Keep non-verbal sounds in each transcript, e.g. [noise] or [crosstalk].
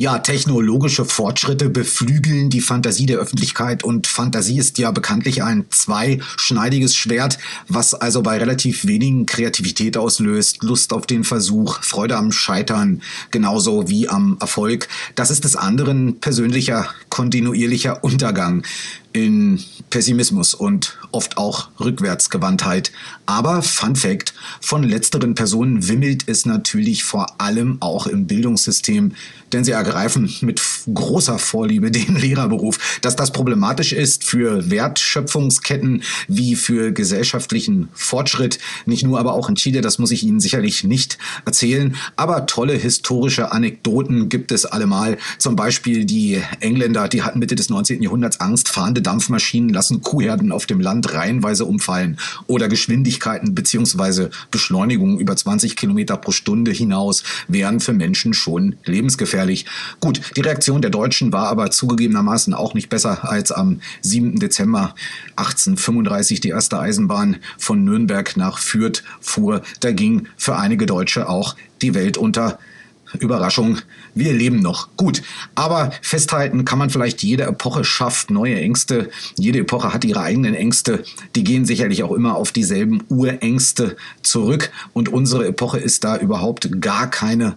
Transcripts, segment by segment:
Ja, technologische Fortschritte beflügeln die Fantasie der Öffentlichkeit und Fantasie ist ja bekanntlich ein zweischneidiges Schwert, was also bei relativ wenigen Kreativität auslöst, Lust auf den Versuch, Freude am Scheitern, genauso wie am Erfolg. Das ist des anderen persönlicher, kontinuierlicher Untergang in Pessimismus und oft auch Rückwärtsgewandtheit. Aber Fun Fact, von letzteren Personen wimmelt es natürlich vor allem auch im Bildungssystem, denn sie ergreifen mit großer Vorliebe [laughs] den Lehrerberuf. Dass das problematisch ist für Wertschöpfungsketten wie für gesellschaftlichen Fortschritt, nicht nur aber auch in Chile, das muss ich Ihnen sicherlich nicht erzählen. Aber tolle historische Anekdoten gibt es allemal. Zum Beispiel die Engländer, die hatten Mitte des 19. Jahrhunderts Angst, fahrende Dampfmaschinen lassen Kuhherden auf dem Land reihenweise umfallen oder Geschwindigkeiten bzw. Beschleunigungen über 20 Kilometer pro Stunde hinaus wären für Menschen schon lebensgefährlich. Gut, die Reaktion der Deutschen war aber zugegebenermaßen auch nicht besser als am 7. Dezember 1835 die erste Eisenbahn von Nürnberg nach Fürth fuhr. Da ging für einige Deutsche auch die Welt unter. Überraschung, wir leben noch. Gut, aber festhalten kann man vielleicht, jede Epoche schafft neue Ängste. Jede Epoche hat ihre eigenen Ängste. Die gehen sicherlich auch immer auf dieselben Urängste zurück. Und unsere Epoche ist da überhaupt gar keine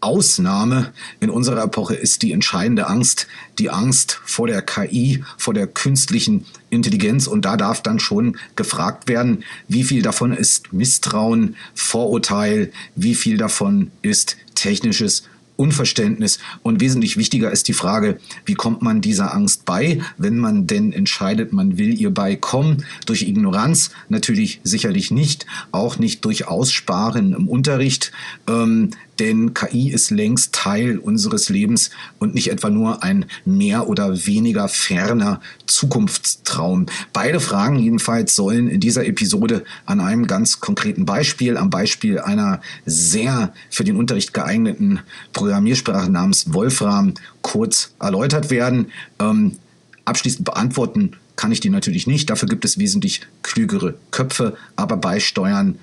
Ausnahme in unserer Epoche ist die entscheidende Angst, die Angst vor der KI, vor der künstlichen Intelligenz. Und da darf dann schon gefragt werden, wie viel davon ist Misstrauen, Vorurteil, wie viel davon ist technisches Unverständnis. Und wesentlich wichtiger ist die Frage, wie kommt man dieser Angst bei, wenn man denn entscheidet, man will ihr beikommen? Durch Ignoranz natürlich sicherlich nicht, auch nicht durch Aussparen im Unterricht. Ähm, denn KI ist längst Teil unseres Lebens und nicht etwa nur ein mehr oder weniger ferner Zukunftstraum. Beide Fragen jedenfalls sollen in dieser Episode an einem ganz konkreten Beispiel, am Beispiel einer sehr für den Unterricht geeigneten Programmiersprache namens Wolfram kurz erläutert werden. Ähm, abschließend beantworten kann ich die natürlich nicht. Dafür gibt es wesentlich klügere Köpfe, aber beisteuern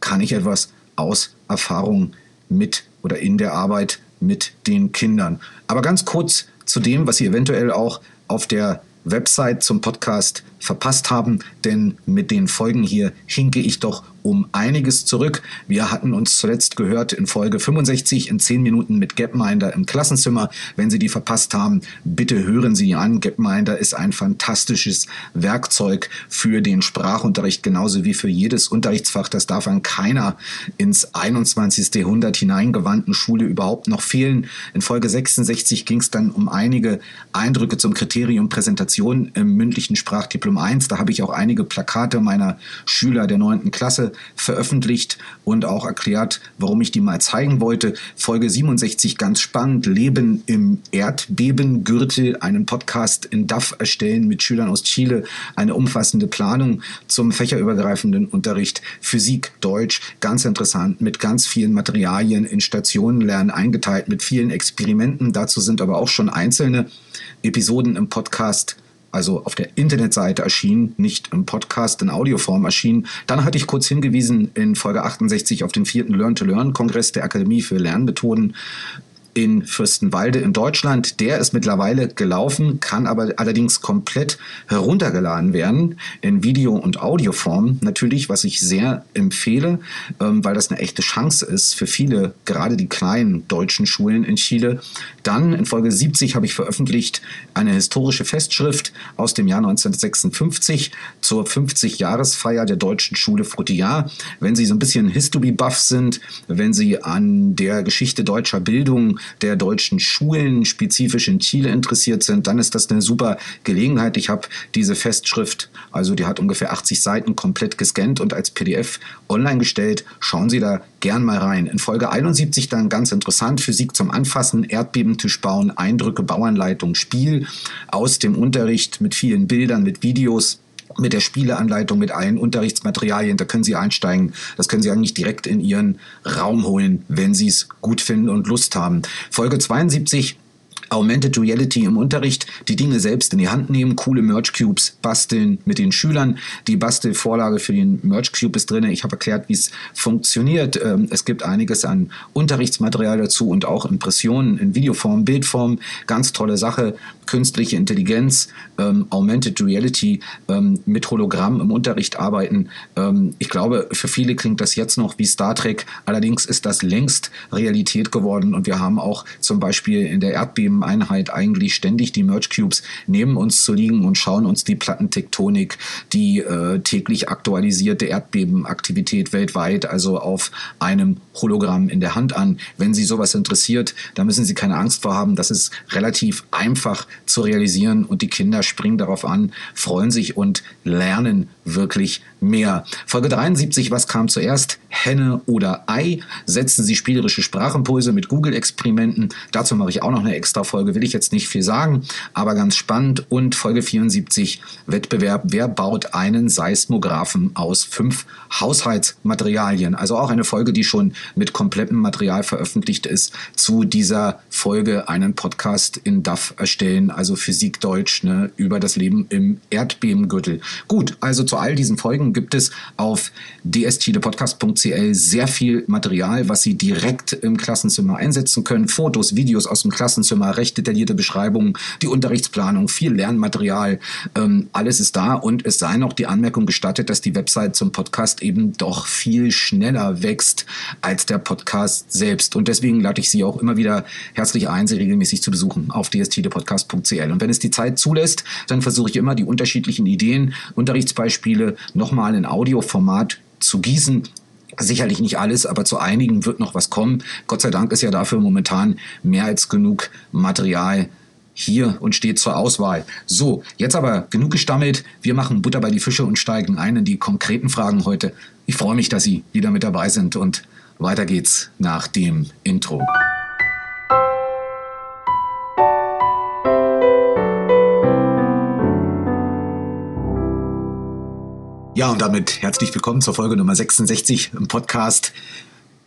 kann ich etwas aus Erfahrung mit oder in der Arbeit mit den Kindern. Aber ganz kurz zu dem, was Sie eventuell auch auf der Website zum Podcast verpasst haben, denn mit den Folgen hier hinke ich doch um einiges zurück. Wir hatten uns zuletzt gehört in Folge 65 in 10 Minuten mit Gapminder im Klassenzimmer. Wenn Sie die verpasst haben, bitte hören Sie an. Gapminder ist ein fantastisches Werkzeug für den Sprachunterricht, genauso wie für jedes Unterrichtsfach. Das darf an keiner ins 21. Jahrhundert hineingewandten Schule überhaupt noch fehlen. In Folge 66 ging es dann um einige Eindrücke zum Kriterium Präsentation im mündlichen Sprachdiplom Diplom 1. Da habe ich auch einige Plakate meiner Schüler der 9. Klasse veröffentlicht und auch erklärt, warum ich die mal zeigen wollte. Folge 67 ganz spannend. Leben im Erdbebengürtel, einen Podcast in DAF erstellen mit Schülern aus Chile, eine umfassende Planung zum fächerübergreifenden Unterricht, Physik, Deutsch, ganz interessant, mit ganz vielen Materialien in Stationen lernen eingeteilt, mit vielen Experimenten. Dazu sind aber auch schon einzelne Episoden im Podcast also auf der Internetseite erschienen, nicht im Podcast in Audioform erschienen. Dann hatte ich kurz hingewiesen in Folge 68 auf den vierten Learn-to-Learn-Kongress der Akademie für Lernmethoden in Fürstenwalde in Deutschland. Der ist mittlerweile gelaufen, kann aber allerdings komplett heruntergeladen werden in Video- und Audioform. Natürlich, was ich sehr empfehle, ähm, weil das eine echte Chance ist für viele, gerade die kleinen deutschen Schulen in Chile. Dann in Folge 70 habe ich veröffentlicht eine historische Festschrift aus dem Jahr 1956 zur 50-Jahresfeier der deutschen Schule Frutillar. Wenn Sie so ein bisschen History-Buff sind, wenn Sie an der Geschichte deutscher Bildung der deutschen Schulen spezifisch in Chile interessiert sind, dann ist das eine super Gelegenheit. Ich habe diese Festschrift, also die hat ungefähr 80 Seiten komplett gescannt und als PDF online gestellt. Schauen Sie da gern mal rein. In Folge 71 dann ganz interessant, Physik zum Anfassen, Erdbebentisch bauen, Eindrücke, Bauanleitung, Spiel aus dem Unterricht mit vielen Bildern, mit Videos mit der Spieleanleitung, mit allen Unterrichtsmaterialien. Da können Sie einsteigen. Das können Sie eigentlich direkt in Ihren Raum holen, wenn Sie es gut finden und Lust haben. Folge 72 Augmented Reality im Unterricht, die Dinge selbst in die Hand nehmen, coole Merge Cubes basteln mit den Schülern. Die Bastelvorlage für den Merge Cube ist drin. Ich habe erklärt, wie es funktioniert. Ähm, es gibt einiges an Unterrichtsmaterial dazu und auch Impressionen in Videoform, Bildform. Ganz tolle Sache. Künstliche Intelligenz, ähm, Augmented Reality ähm, mit Hologramm im Unterricht arbeiten. Ähm, ich glaube, für viele klingt das jetzt noch wie Star Trek. Allerdings ist das längst Realität geworden und wir haben auch zum Beispiel in der Erdbeben Einheit eigentlich ständig die Merge Cubes neben uns zu liegen und schauen uns die Plattentektonik, die äh, täglich aktualisierte Erdbebenaktivität weltweit, also auf einem Hologramm in der Hand an. Wenn Sie sowas interessiert, da müssen Sie keine Angst vor haben. Das ist relativ einfach zu realisieren. Und die Kinder springen darauf an, freuen sich und lernen wirklich mehr. Folge 73, was kam zuerst? Henne oder Ei? Setzen Sie spielerische Sprachimpulse mit Google-Experimenten. Dazu mache ich auch noch eine extra Folge, will ich jetzt nicht viel sagen, aber ganz spannend. Und Folge 74, Wettbewerb, wer baut einen Seismographen aus fünf Haushaltsmaterialien? Also auch eine Folge, die schon mit komplettem Material veröffentlicht ist, zu dieser Folge einen Podcast in DAF erstellen, also Physik Deutsch, ne, über das Leben im Erdbebengürtel. Gut, also zu all diesen Folgen gibt es auf dstdepodcast.cl sehr viel Material, was Sie direkt im Klassenzimmer einsetzen können. Fotos, Videos aus dem Klassenzimmer, recht detaillierte Beschreibungen, die Unterrichtsplanung, viel Lernmaterial, ähm, alles ist da und es sei noch die Anmerkung gestattet, dass die Website zum Podcast eben doch viel schneller wächst als der Podcast selbst. Und deswegen lade ich Sie auch immer wieder herzlich ein, Sie regelmäßig zu besuchen auf dstdepodcast.cl. Und wenn es die Zeit zulässt, dann versuche ich immer die unterschiedlichen Ideen, Unterrichtsbeispiele nochmal in Audioformat zu gießen. Sicherlich nicht alles, aber zu einigen wird noch was kommen. Gott sei Dank ist ja dafür momentan mehr als genug Material hier und steht zur Auswahl. So, jetzt aber genug gestammelt. Wir machen Butter bei die Fische und steigen ein in die konkreten Fragen heute. Ich freue mich, dass Sie wieder mit dabei sind und weiter geht's nach dem Intro. Ja, und damit herzlich willkommen zur Folge Nummer 66 im Podcast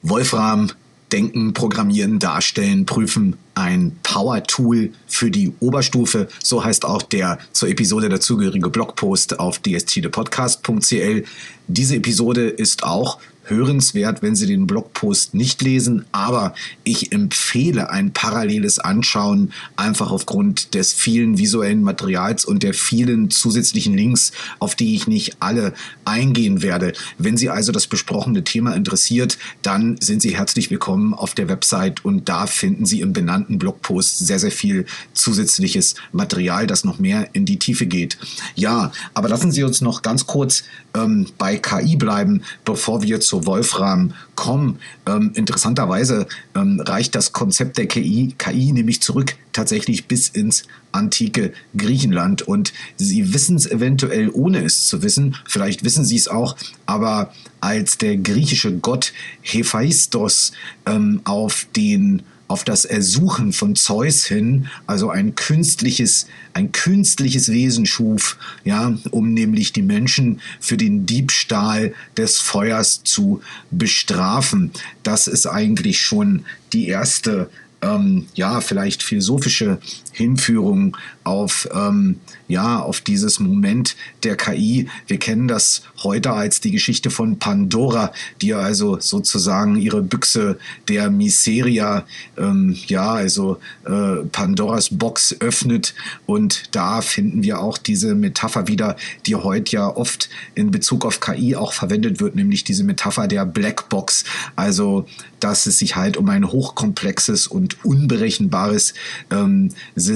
Wolfram Denken, Programmieren, Darstellen, Prüfen, ein Power-Tool für die Oberstufe. So heißt auch der zur Episode dazugehörige Blogpost auf dstdepodcast.cl. Diese Episode ist auch hörenswert, wenn Sie den Blogpost nicht lesen, aber ich empfehle ein paralleles Anschauen, einfach aufgrund des vielen visuellen Materials und der vielen zusätzlichen Links, auf die ich nicht alle eingehen werde. Wenn Sie also das besprochene Thema interessiert, dann sind Sie herzlich willkommen auf der Website und da finden Sie im benannten Blogpost sehr, sehr viel zusätzliches Material, das noch mehr in die Tiefe geht. Ja, aber lassen Sie uns noch ganz kurz ähm, bei KI bleiben, bevor wir zur Wolfram kommen. Ähm, interessanterweise ähm, reicht das Konzept der KI, KI nämlich zurück tatsächlich bis ins antike Griechenland. Und Sie wissen es eventuell, ohne es zu wissen, vielleicht wissen Sie es auch, aber als der griechische Gott Hephaistos ähm, auf den auf das Ersuchen von Zeus hin, also ein künstliches, ein künstliches Wesen schuf, ja, um nämlich die Menschen für den Diebstahl des Feuers zu bestrafen. Das ist eigentlich schon die erste ähm, ja, vielleicht philosophische Hinführung auf, ähm, ja, auf dieses Moment der KI. Wir kennen das heute als die Geschichte von Pandora, die also sozusagen ihre Büchse der Miseria, ähm, ja, also äh, Pandoras Box öffnet. Und da finden wir auch diese Metapher wieder, die heute ja oft in Bezug auf KI auch verwendet wird, nämlich diese Metapher der Blackbox. Also, dass es sich halt um ein hochkomplexes und unberechenbares ähm, System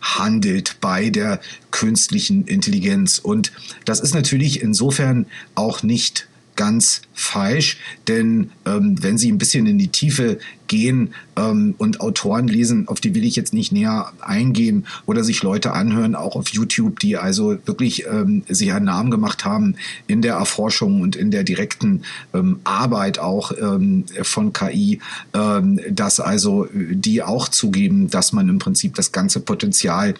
handelt bei der künstlichen Intelligenz. Und das ist natürlich insofern auch nicht ganz falsch, denn ähm, wenn Sie ein bisschen in die Tiefe gehen ähm, und Autoren lesen, auf die will ich jetzt nicht näher eingehen oder sich Leute anhören, auch auf YouTube, die also wirklich ähm, sich einen Namen gemacht haben in der Erforschung und in der direkten ähm, Arbeit auch ähm, von KI, ähm, dass also die auch zugeben, dass man im Prinzip das ganze Potenzial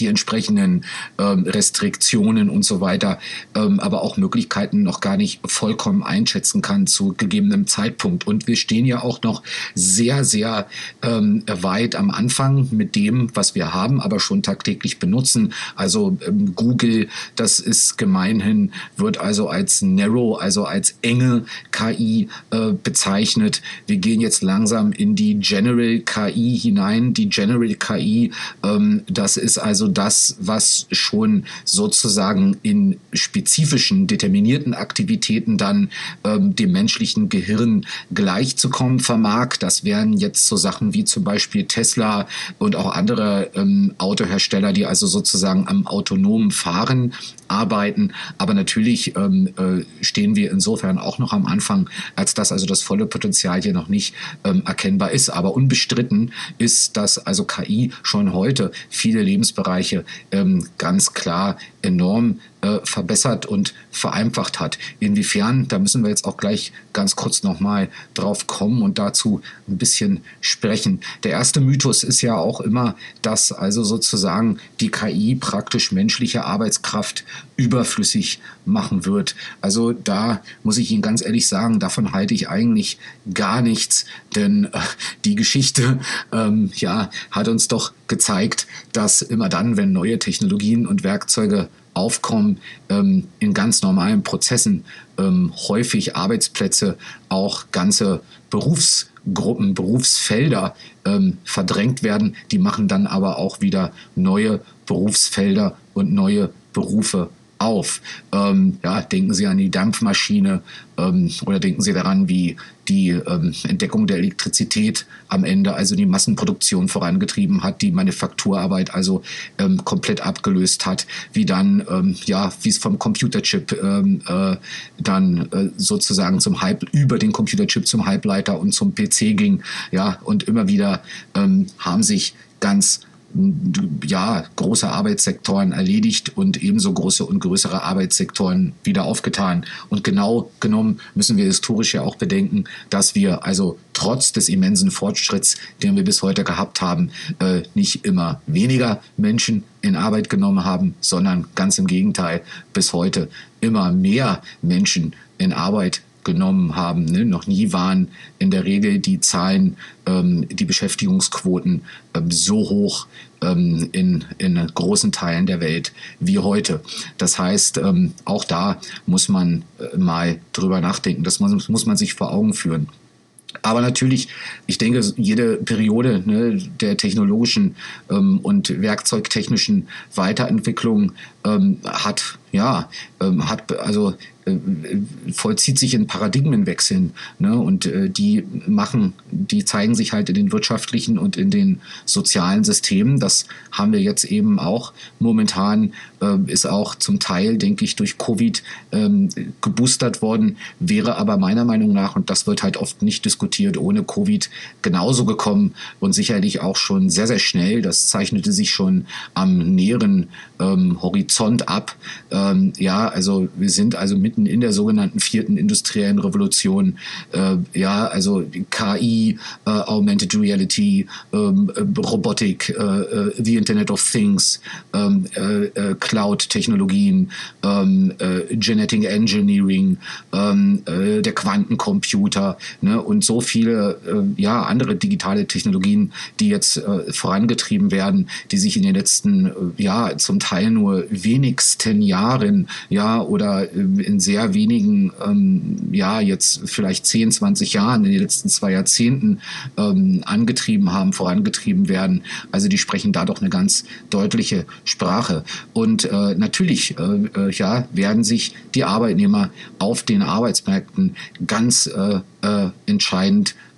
die entsprechenden ähm, Restriktionen und so weiter, ähm, aber auch Möglichkeiten noch gar nicht vollkommen einschätzen kann zu gegebenem Zeitpunkt. Und wir stehen ja auch noch sehr, sehr ähm, weit am Anfang mit dem, was wir haben, aber schon tagtäglich benutzen. Also ähm, Google, das ist gemeinhin, wird also als Narrow, also als enge KI äh, bezeichnet. Wir gehen jetzt langsam in die General KI hinein. Die General KI, ähm, das ist also das, was schon sozusagen in spezifischen, determinierten Aktivitäten dann ähm, dem menschlichen Gehirn gleichzukommen vermag. Das wären jetzt so Sachen wie zum Beispiel Tesla und auch andere ähm, Autohersteller, die also sozusagen am autonomen Fahren arbeiten. Aber natürlich ähm, äh, stehen wir insofern auch noch am Anfang, als dass also das volle Potenzial hier noch nicht ähm, erkennbar ist. Aber unbestritten ist, dass also KI schon heute viele Lebensbereiche ähm, ganz klar enorm äh, verbessert und vereinfacht hat. Inwiefern, da müssen wir jetzt auch gleich ganz kurz nochmal drauf kommen und dazu ein bisschen sprechen. Der erste Mythos ist ja auch immer, dass also sozusagen die KI praktisch menschliche Arbeitskraft überflüssig machen wird. Also da muss ich Ihnen ganz ehrlich sagen, davon halte ich eigentlich gar nichts, denn äh, die Geschichte ähm, ja, hat uns doch gezeigt, dass immer dann, wenn neue Technologien und Werkzeuge aufkommen, ähm, in ganz normalen Prozessen ähm, häufig Arbeitsplätze, auch ganze Berufsgruppen, Berufsfelder ähm, verdrängt werden. Die machen dann aber auch wieder neue Berufsfelder und neue Berufe auf. Ähm, ja, denken Sie an die Dampfmaschine ähm, oder denken Sie daran, wie die ähm, Entdeckung der Elektrizität am Ende also die Massenproduktion vorangetrieben hat, die Manufakturarbeit also ähm, komplett abgelöst hat, wie dann, ähm, ja, wie es vom Computerchip ähm, äh, dann äh, sozusagen zum Hype, über den Computerchip zum Halbleiter und zum PC ging, ja, und immer wieder haben sich ganz ja, große Arbeitssektoren erledigt und ebenso große und größere Arbeitssektoren wieder aufgetan. Und genau genommen müssen wir historisch ja auch bedenken, dass wir also trotz des immensen Fortschritts, den wir bis heute gehabt haben, äh, nicht immer weniger Menschen in Arbeit genommen haben, sondern ganz im Gegenteil, bis heute immer mehr Menschen in Arbeit genommen haben. Ne? Noch nie waren in der Regel die Zahlen, ähm, die Beschäftigungsquoten ähm, so hoch ähm, in, in großen Teilen der Welt wie heute. Das heißt, ähm, auch da muss man äh, mal drüber nachdenken. Das muss, muss man sich vor Augen führen. Aber natürlich, ich denke, jede Periode ne, der technologischen ähm, und werkzeugtechnischen Weiterentwicklung ähm, hat, ja, ähm, hat also äh, vollzieht sich in Paradigmenwechseln. Ne? Und äh, die machen, die zeigen sich halt in den wirtschaftlichen und in den sozialen Systemen. Das haben wir jetzt eben auch momentan, äh, ist auch zum Teil, denke ich, durch Covid ähm, geboostert worden, wäre aber meiner Meinung nach, und das wird halt oft nicht diskutiert, ohne Covid genauso gekommen und sicherlich auch schon sehr, sehr schnell. Das zeichnete sich schon am näheren ähm, Horizont ab. Ähm, ja, also wir sind also mitten mitten in der sogenannten vierten industriellen Revolution. Äh, ja, also KI, äh, Augmented Reality, ähm, äh, Robotik, äh, äh, the Internet of Things, ähm, äh, Cloud-Technologien, ähm, Genetic Engineering, ähm, der Quantencomputer ne, und so viele ja, andere digitale Technologien, die jetzt vorangetrieben werden, die sich in den letzten ja zum Teil nur wenigsten Jahren ja oder in sehr wenigen, ähm, ja, jetzt vielleicht 10, 20 Jahren, in den letzten zwei Jahrzehnten ähm, angetrieben haben, vorangetrieben werden. Also die sprechen da doch eine ganz deutliche Sprache. Und äh, natürlich, äh, äh ja, werden sich die Arbeitnehmer auf den Arbeitsmärkten ganz äh, äh, entscheidend äh,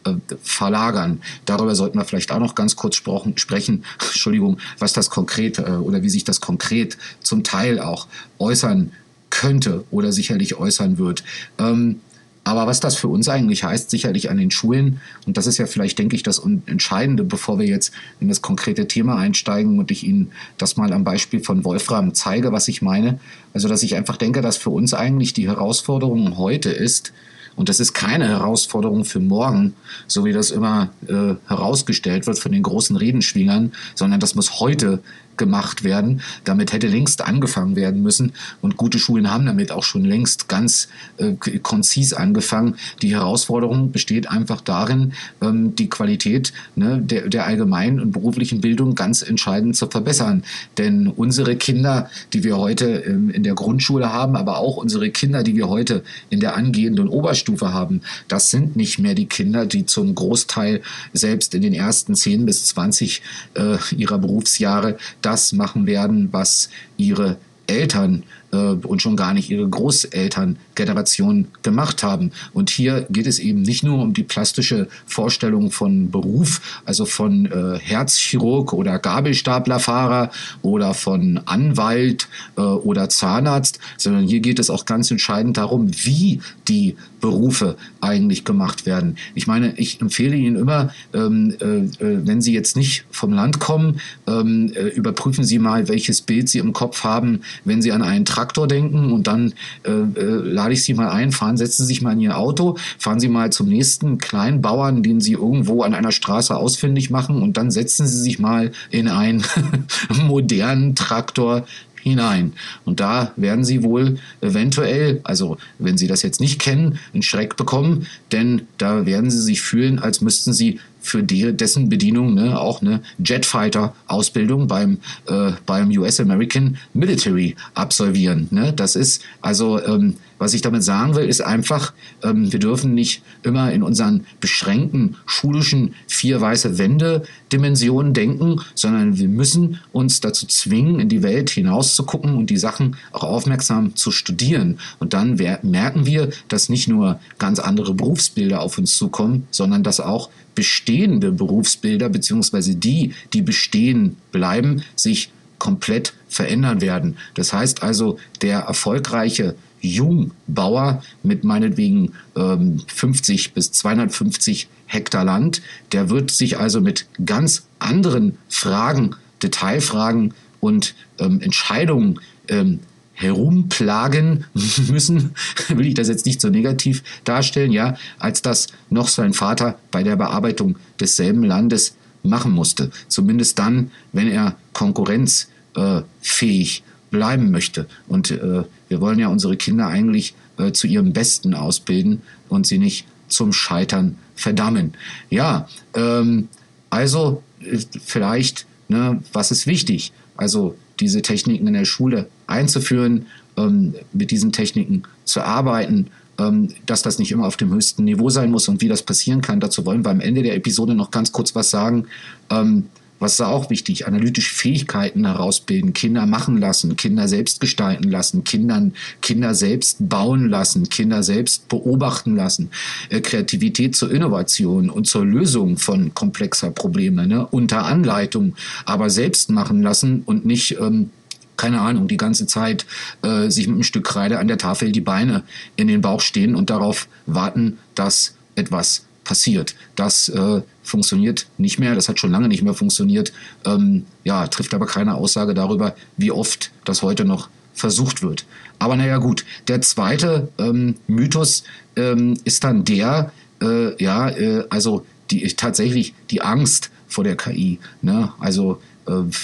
verlagern. Darüber sollten wir vielleicht auch noch ganz kurz sprechen, [laughs] Entschuldigung, was das konkret oder wie sich das konkret zum Teil auch äußern könnte oder sicherlich äußern wird. Ähm, aber was das für uns eigentlich heißt, sicherlich an den Schulen, und das ist ja vielleicht, denke ich, das Entscheidende, bevor wir jetzt in das konkrete Thema einsteigen und ich Ihnen das mal am Beispiel von Wolfram zeige, was ich meine. Also, dass ich einfach denke, dass für uns eigentlich die Herausforderung heute ist, und das ist keine Herausforderung für morgen, so wie das immer äh, herausgestellt wird von den großen Redenschwingern, sondern das muss heute gemacht werden. Damit hätte längst angefangen werden müssen und gute Schulen haben damit auch schon längst ganz äh, konzis angefangen. Die Herausforderung besteht einfach darin, ähm, die Qualität ne, der, der allgemeinen und beruflichen Bildung ganz entscheidend zu verbessern. Denn unsere Kinder, die wir heute ähm, in der Grundschule haben, aber auch unsere Kinder, die wir heute in der angehenden Oberstufe haben, das sind nicht mehr die Kinder, die zum Großteil selbst in den ersten 10 bis 20 äh, ihrer Berufsjahre das machen werden, was ihre Eltern und schon gar nicht ihre Großelterngeneration gemacht haben. Und hier geht es eben nicht nur um die plastische Vorstellung von Beruf, also von äh, Herzchirurg oder Gabelstaplerfahrer oder von Anwalt äh, oder Zahnarzt, sondern hier geht es auch ganz entscheidend darum, wie die Berufe eigentlich gemacht werden. Ich meine, ich empfehle Ihnen immer, ähm, äh, äh, wenn Sie jetzt nicht vom Land kommen, ähm, äh, überprüfen Sie mal, welches Bild Sie im Kopf haben, wenn Sie an einen Traktor denken und dann äh, äh, lade ich Sie mal ein, fahren, setzen Sie sich mal in Ihr Auto, fahren Sie mal zum nächsten kleinen Bauern, den Sie irgendwo an einer Straße ausfindig machen und dann setzen Sie sich mal in einen [laughs] modernen Traktor hinein. Und da werden Sie wohl eventuell, also wenn Sie das jetzt nicht kennen, einen Schreck bekommen, denn da werden Sie sich fühlen, als müssten Sie für die, dessen Bedienung ne, auch eine Jetfighter-Ausbildung beim, äh, beim US American Military absolvieren. Ne? Das ist also, ähm, was ich damit sagen will, ist einfach, ähm, wir dürfen nicht immer in unseren beschränkten schulischen vier weiße Wände-Dimensionen denken, sondern wir müssen uns dazu zwingen, in die Welt hinauszugucken und die Sachen auch aufmerksam zu studieren. Und dann merken wir, dass nicht nur ganz andere Berufsbilder auf uns zukommen, sondern dass auch bestehende Berufsbilder beziehungsweise die, die bestehen bleiben, sich komplett verändern werden. Das heißt also, der erfolgreiche Jungbauer mit meinetwegen ähm, 50 bis 250 Hektar Land, der wird sich also mit ganz anderen Fragen, Detailfragen und ähm, Entscheidungen ähm, herumplagen [laughs] müssen, will ich das jetzt nicht so negativ darstellen, ja, als das noch sein Vater bei der Bearbeitung desselben Landes machen musste. Zumindest dann, wenn er konkurrenzfähig äh, bleiben möchte. Und äh, wir wollen ja unsere Kinder eigentlich äh, zu ihrem Besten ausbilden und sie nicht zum Scheitern verdammen. Ja, ähm, also äh, vielleicht, ne, was ist wichtig? Also diese Techniken in der Schule einzuführen, ähm, mit diesen Techniken zu arbeiten, ähm, dass das nicht immer auf dem höchsten Niveau sein muss und wie das passieren kann. Dazu wollen wir am Ende der Episode noch ganz kurz was sagen. Ähm, was ist auch wichtig? Analytische Fähigkeiten herausbilden, Kinder machen lassen, Kinder selbst gestalten lassen, Kindern, Kinder selbst bauen lassen, Kinder selbst beobachten lassen, äh, Kreativität zur Innovation und zur Lösung von komplexer Probleme, ne? unter Anleitung, aber selbst machen lassen und nicht ähm, keine Ahnung, die ganze Zeit äh, sich mit einem Stück Kreide an der Tafel die Beine in den Bauch stehen und darauf warten, dass etwas passiert. Das äh, funktioniert nicht mehr, das hat schon lange nicht mehr funktioniert. Ähm, ja, trifft aber keine Aussage darüber, wie oft das heute noch versucht wird. Aber naja gut, der zweite ähm, Mythos ähm, ist dann der, äh, ja, äh, also die, tatsächlich die Angst vor der KI. Ne? Also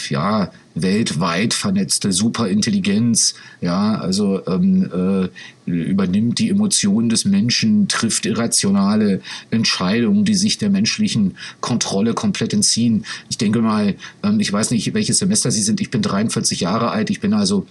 ja, weltweit vernetzte Superintelligenz, ja, also ähm, äh, übernimmt die Emotionen des Menschen, trifft irrationale Entscheidungen, die sich der menschlichen Kontrolle komplett entziehen. Ich denke mal, ähm, ich weiß nicht, welches Semester Sie sind, ich bin 43 Jahre alt, ich bin also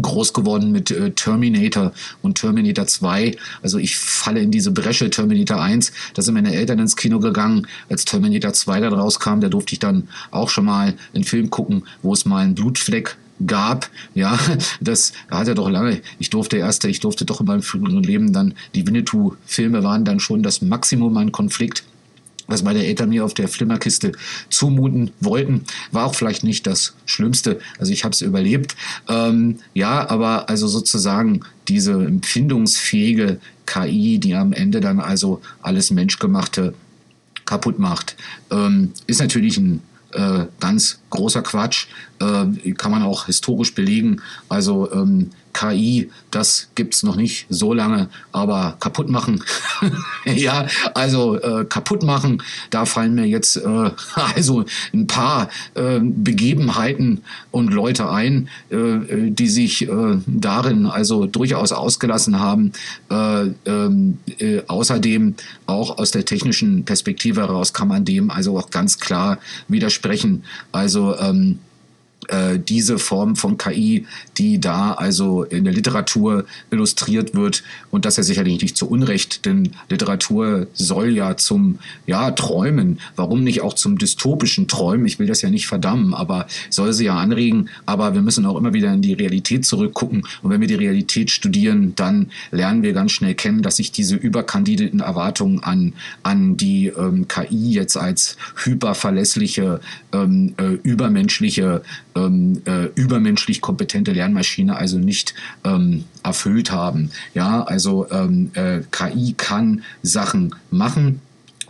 groß geworden mit äh, Terminator und Terminator 2. Also ich falle in diese Bresche Terminator 1. Da sind meine Eltern ins Kino gegangen. Als Terminator 2 dann rauskam, da durfte ich dann auch schon mal einen Film gucken, wo es mal einen Blutfleck gab, ja, [laughs] das hat er doch lange, ich durfte erst, ich durfte doch in meinem früheren Leben dann, die Winnetou-Filme waren dann schon das Maximum an Konflikt was meine Eltern mir auf der Flimmerkiste zumuten wollten, war auch vielleicht nicht das Schlimmste. Also ich habe es überlebt. Ähm, ja, aber also sozusagen diese empfindungsfähige KI, die am Ende dann also alles Menschgemachte kaputt macht, ähm, ist natürlich ein äh, ganz großer Quatsch. Äh, kann man auch historisch belegen. Also ähm, KI, das gibt's noch nicht so lange, aber kaputt machen. [laughs] ja, also äh, kaputt machen, da fallen mir jetzt äh, [laughs] also ein paar äh, Begebenheiten und Leute ein, äh, die sich äh, darin also durchaus ausgelassen haben. Äh, ähm, äh, außerdem auch aus der technischen Perspektive heraus kann man dem also auch ganz klar widersprechen. Also ähm, äh, diese Form von KI, die da also in der Literatur illustriert wird und das ja sicherlich nicht zu Unrecht, denn Literatur soll ja zum ja Träumen, warum nicht auch zum dystopischen Träumen? Ich will das ja nicht verdammen, aber soll sie ja anregen. Aber wir müssen auch immer wieder in die Realität zurückgucken und wenn wir die Realität studieren, dann lernen wir ganz schnell kennen, dass sich diese überkandideten Erwartungen an an die ähm, KI jetzt als hyperverlässliche, ähm, äh, übermenschliche ähm, äh, übermenschlich kompetente Lernmaschine also nicht ähm, erfüllt haben. Ja, also ähm, äh, KI kann Sachen machen,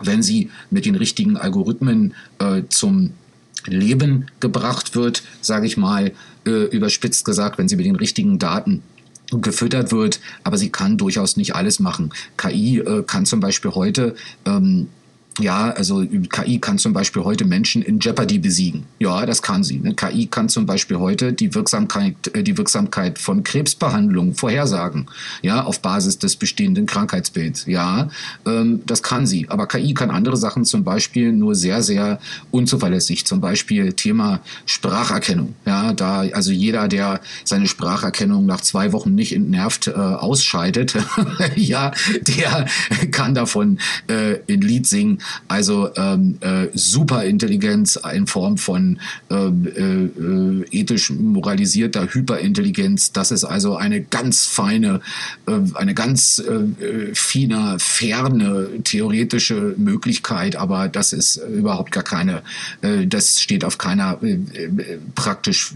wenn sie mit den richtigen Algorithmen äh, zum Leben gebracht wird, sage ich mal, äh, überspitzt gesagt, wenn sie mit den richtigen Daten gefüttert wird, aber sie kann durchaus nicht alles machen. KI äh, kann zum Beispiel heute ähm, ja, also KI kann zum Beispiel heute Menschen in Jeopardy besiegen. Ja, das kann sie. Ne? KI kann zum Beispiel heute die Wirksamkeit, äh, die Wirksamkeit von Krebsbehandlung vorhersagen. Ja, auf Basis des bestehenden Krankheitsbilds. Ja, ähm, das kann sie. Aber KI kann andere Sachen zum Beispiel nur sehr, sehr unzuverlässig. Zum Beispiel Thema Spracherkennung. Ja, da also jeder, der seine Spracherkennung nach zwei Wochen nicht entnervt äh, ausscheidet, [laughs] ja, der kann davon äh, in Lied singen also ähm, äh, Superintelligenz in Form von ähm, äh, äh, ethisch moralisierter Hyperintelligenz. Das ist also eine ganz feine, äh, eine ganz äh, fine, ferne theoretische Möglichkeit, aber das ist überhaupt gar keine, äh, das steht auf keiner äh, praktisch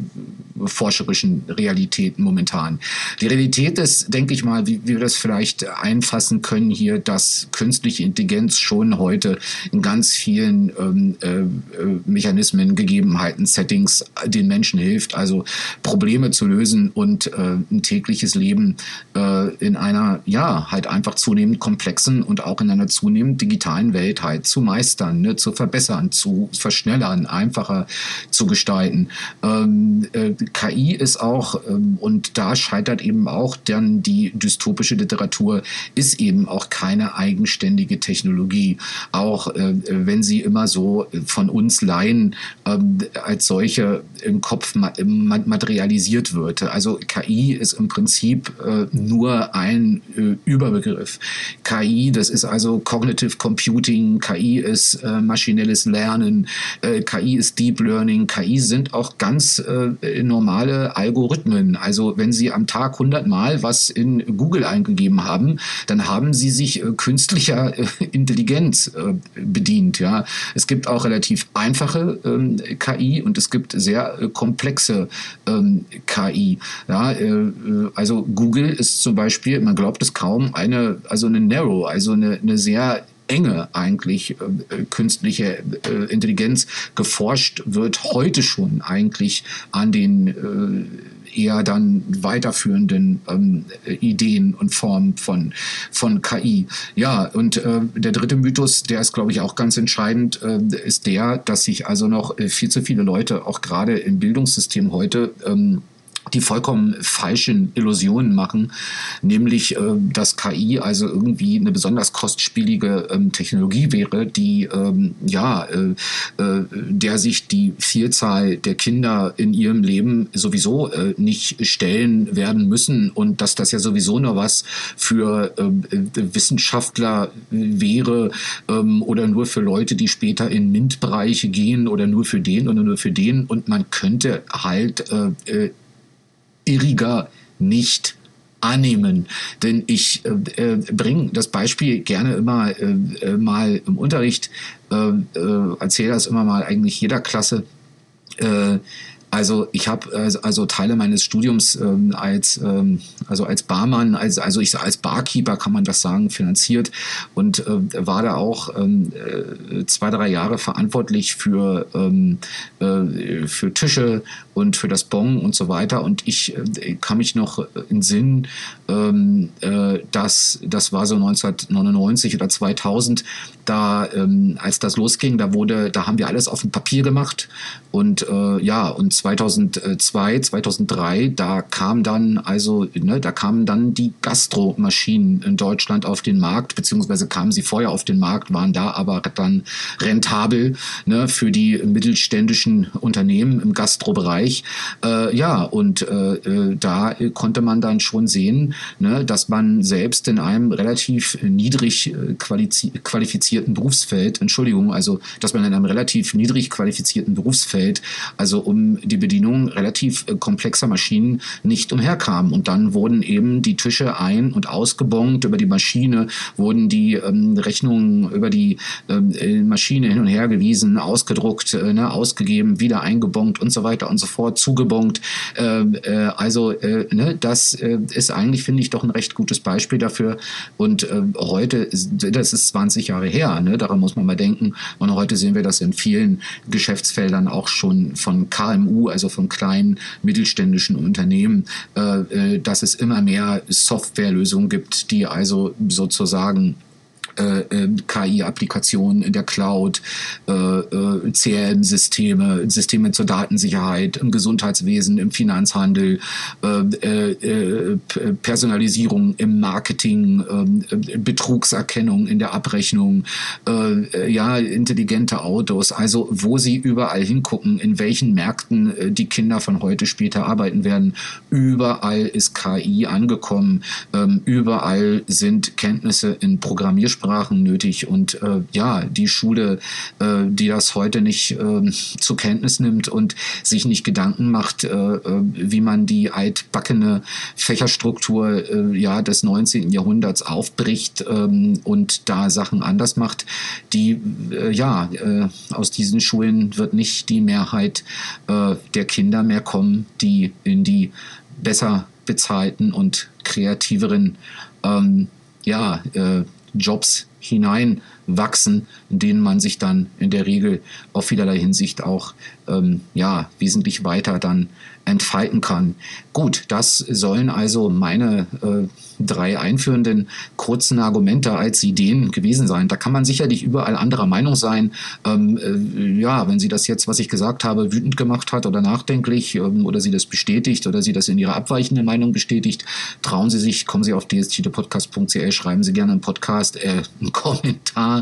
forscherischen Realität momentan. Die Realität ist, denke ich mal, wie, wie wir das vielleicht einfassen können hier, dass künstliche Intelligenz schon heute in ganz vielen ähm, äh, äh, Mechanismen, Gegebenheiten, Settings den Menschen hilft, also Probleme zu lösen und äh, ein tägliches Leben äh, in einer, ja, halt einfach zunehmend komplexen und auch in einer zunehmend digitalen Welt halt zu meistern, ne, zu verbessern, zu verschnellern, einfacher zu gestalten. Ähm, äh, KI ist auch, ähm, und da scheitert eben auch dann die dystopische Literatur, ist eben auch keine eigenständige Technologie. Auch äh, wenn sie immer so von uns Laien ähm, als solche im Kopf materialisiert wird. Also KI ist im Prinzip äh, nur ein äh, Überbegriff. KI, das ist also Cognitive Computing, KI ist maschinelles Lernen, KI ist Deep Learning, KI sind auch ganz normale Algorithmen. Also wenn Sie am Tag 100 Mal was in Google eingegeben haben, dann haben Sie sich künstlicher Intelligenz bedient. Ja, es gibt auch relativ einfache ähm, KI und es gibt sehr äh, komplexe ähm, KI. Ja, äh, also Google ist zum Beispiel, man glaubt es kaum, eine also eine Narrow, also eine, eine sehr enge eigentlich äh, künstliche äh, Intelligenz geforscht wird heute schon eigentlich an den äh, eher dann weiterführenden ähm, Ideen und Formen von, von KI. Ja, und äh, der dritte Mythos, der ist, glaube ich, auch ganz entscheidend, äh, ist der, dass sich also noch äh, viel zu viele Leute, auch gerade im Bildungssystem heute, ähm, die vollkommen falschen Illusionen machen, nämlich äh, dass KI also irgendwie eine besonders kostspielige ähm, Technologie wäre, die ähm, ja äh, äh, der sich die Vielzahl der Kinder in ihrem Leben sowieso nicht stellen werden müssen und dass das ja sowieso nur was für ähm, Wissenschaftler wäre oder nur für Leute, die später in MINT-Bereiche gehen oder nur für den oder nur für den. Und man könnte halt irriger nicht annehmen. Denn ich äh, äh bringe das Beispiel gerne immer äh, äh, mal im Unterricht, äh, äh, erzähle das immer mal eigentlich jeder Klasse. Äh, Also ich habe also, also Teile meines Studiums ähm, als ähm, also als Barmann, als, also ich als Barkeeper kann man das sagen, finanziert und äh, war da auch ähm, äh, zwei drei Jahre verantwortlich für ähm, äh, für Tische und für das Bon und so weiter. Und ich äh, kann mich noch in Sinn, ähm, äh, dass das war so 1999 oder 2000, da ähm, als das losging, da wurde, da haben wir alles auf dem Papier gemacht und äh, ja und 2002, 2003, da kam dann also, ne, da kamen dann die Gastromaschinen in Deutschland auf den Markt, beziehungsweise kamen sie vorher auf den Markt, waren da aber dann rentabel ne, für die mittelständischen Unternehmen im Gastrobereich. Äh, ja, und äh, äh da konnte man dann schon sehen, ne, dass man selbst in einem relativ niedrig äh, qualifizierten Berufsfeld, Entschuldigung, also dass man in einem relativ niedrig qualifizierten Berufsfeld, also um die Bedienung relativ äh, komplexer Maschinen nicht umherkam. Und dann wurden eben die Tische ein- und ausgebongt, über die Maschine wurden die ähm, Rechnungen über die ähm, äh, Maschine hin und her gewiesen, ausgedruckt, äh, ne, ausgegeben, wieder eingebongt und so weiter und so fort, zugebongt. Ähm, äh, also äh, ne, das äh, ist eigentlich, finde ich, doch ein recht gutes Beispiel dafür. Und äh, heute, das ist 20 Jahre her, ne, daran muss man mal denken. Und heute sehen wir das in vielen Geschäftsfeldern auch schon von KMU, also von kleinen mittelständischen Unternehmen, dass es immer mehr Softwarelösungen gibt, die also sozusagen äh, äh KI-Applikationen in der Cloud, äh, äh CRM-Systeme, Systeme zur Datensicherheit im Gesundheitswesen, im Finanzhandel, äh, Personalisierung im Marketing, ähm, Betrugserkennung in der Abrechnung, ja, intelligente Autos, also wo sie überall hingucken, in welchen Märkten die Kinder von heute später arbeiten werden. Überall ist KI angekommen, ähm, überall sind Kenntnisse in Programmiersprache Sprachen nötig. Und äh, ja, die Schule, äh, die das heute nicht äh, zur Kenntnis nimmt und sich nicht Gedanken macht, äh, äh, wie man die altbackene Fächerstruktur äh, ja, des 19. Jahrhunderts aufbricht ähm, und da Sachen anders macht, die ja, aus diesen Schulen wird nicht die Mehrheit der Kinder mehr kommen, die in die besser bezahlten und kreativeren ähm, ja, äh, Jobs hineinwachsen, in denen man sich dann in der Regel auf vielerlei Hinsicht auch ähm, ja, wesentlich weiter dann entfalten kann. Gut, das sollen also meine äh, drei einführenden kurzen Argumente als Ideen gewesen sein. Da kann man sicherlich überall anderer Meinung sein. Ähm, äh, ja, wenn Sie das jetzt, was ich gesagt habe, wütend gemacht hat oder nachdenklich ähm, oder Sie das bestätigt oder Sie das in Ihrer abweichenden Meinung bestätigt, trauen Sie sich, kommen Sie auf dstpodcast.cl, schreiben Sie gerne einen Podcast, äh, einen Kommentar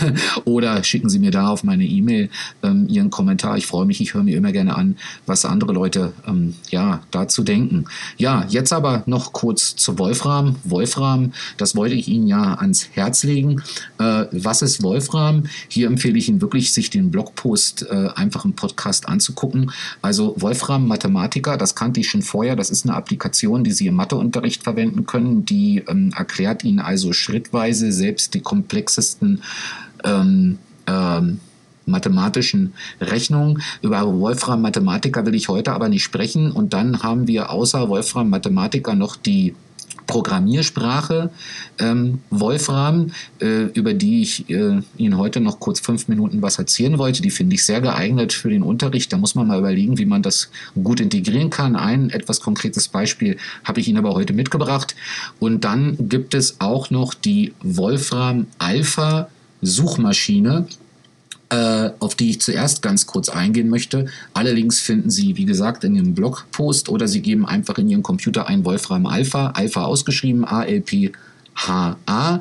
[laughs] oder schicken Sie mir da auf meine E-Mail ähm, Ihren Kommentar. Ich freue mich, ich höre mir immer gerne an, was andere Leute ähm, ja, dazu denken. Ja, jetzt aber noch kurz zu Wolfram. Wolfram, das wollte ich Ihnen ja ans Herz legen. Äh, was ist Wolfram? Hier empfehle ich Ihnen wirklich, sich den Blogpost äh, einfach im Podcast anzugucken. Also Wolfram Mathematiker, das kannte ich schon vorher. Das ist eine Applikation, die Sie im Matheunterricht verwenden können. Die ähm, erklärt Ihnen also schrittweise selbst die komplexesten ähm, ähm, mathematischen Rechnungen. Über Wolfram Mathematiker will ich heute aber nicht sprechen. Und dann haben wir außer Wolfram Mathematiker noch die Programmiersprache ähm, Wolfram, äh, über die ich äh, Ihnen heute noch kurz fünf Minuten was erzählen wollte. Die finde ich sehr geeignet für den Unterricht. Da muss man mal überlegen, wie man das gut integrieren kann. Ein etwas konkretes Beispiel habe ich Ihnen aber heute mitgebracht. Und dann gibt es auch noch die Wolfram Alpha Suchmaschine auf die ich zuerst ganz kurz eingehen möchte. Alle Links finden Sie, wie gesagt, in Ihrem Blogpost oder Sie geben einfach in Ihren Computer ein Wolfram Alpha, Alpha ausgeschrieben, ALP HA,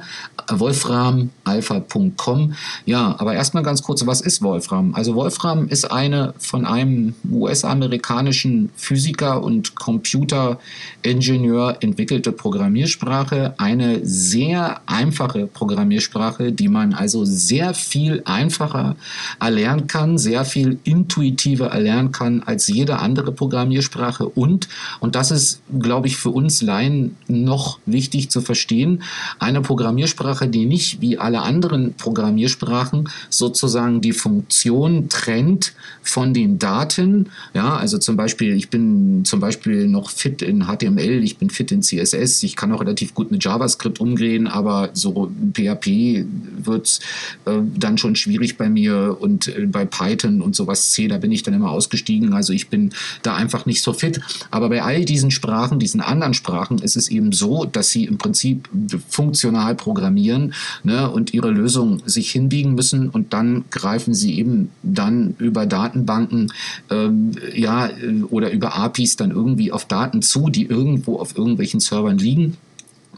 wolframalpha.com. Ja, aber erstmal ganz kurz, was ist Wolfram? Also Wolfram ist eine von einem US-amerikanischen Physiker und Computeringenieur entwickelte Programmiersprache. Eine sehr einfache Programmiersprache, die man also sehr viel einfacher erlernen kann, sehr viel intuitiver erlernen kann als jede andere Programmiersprache. Und, und das ist, glaube ich, für uns Laien noch wichtig zu verstehen, eine Programmiersprache, die nicht wie alle anderen Programmiersprachen sozusagen die Funktion trennt von den Daten. Ja, also zum Beispiel, ich bin zum Beispiel noch fit in HTML, ich bin fit in CSS, ich kann auch relativ gut mit JavaScript umgehen, aber so PHP wird äh, dann schon schwierig bei mir und äh, bei Python und sowas C, da bin ich dann immer ausgestiegen. Also ich bin da einfach nicht so fit. Aber bei all diesen Sprachen, diesen anderen Sprachen, ist es eben so, dass sie im Prinzip funktional programmieren ne, und ihre Lösung sich hinbiegen müssen und dann greifen sie eben dann über Datenbanken ähm, ja, oder über APIs dann irgendwie auf Daten zu, die irgendwo auf irgendwelchen Servern liegen.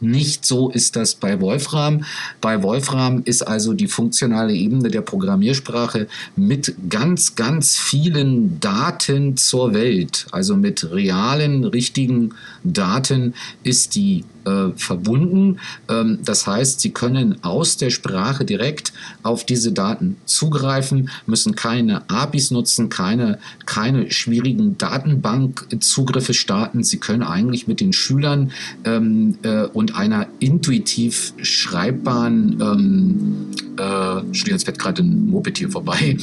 Nicht so ist das bei Wolfram. Bei Wolfram ist also die funktionale Ebene der Programmiersprache mit ganz, ganz vielen Daten zur Welt, also mit realen, richtigen Daten ist die äh, verbunden. Ähm, das heißt, Sie können aus der Sprache direkt auf diese Daten zugreifen, müssen keine APIs nutzen, keine, keine schwierigen Datenbankzugriffe starten. Sie können eigentlich mit den Schülern ähm, äh, und einer intuitiv schreibbaren ähm, äh, jetzt fährt gerade ein Moped hier vorbei,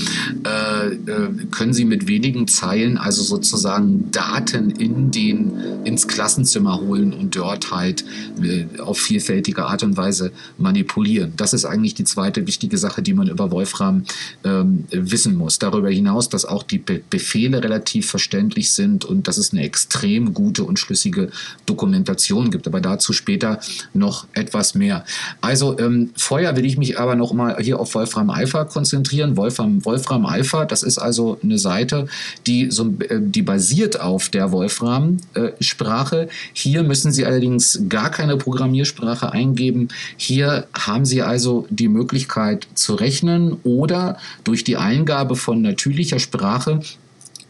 äh, äh, können Sie mit wenigen Zeilen also sozusagen Daten in den, ins Klassenzimmer holen und dort halt auf vielfältige Art und Weise manipulieren. Das ist eigentlich die zweite wichtige Sache, die man über Wolfram ähm, wissen muss. Darüber hinaus, dass auch die Be Befehle relativ verständlich sind und dass es eine extrem gute und schlüssige Dokumentation gibt. Aber dazu später noch etwas mehr. Also ähm, vorher will ich mich aber noch mal hier auf Wolfram Alpha konzentrieren. Wolfram, Wolfram Alpha, das ist also eine Seite, die, so, äh, die basiert auf der Wolfram-Sprache. Äh, hier müssen Sie allerdings gar keine Programmiersprache eingeben. Hier haben Sie also die Möglichkeit zu rechnen oder durch die Eingabe von natürlicher Sprache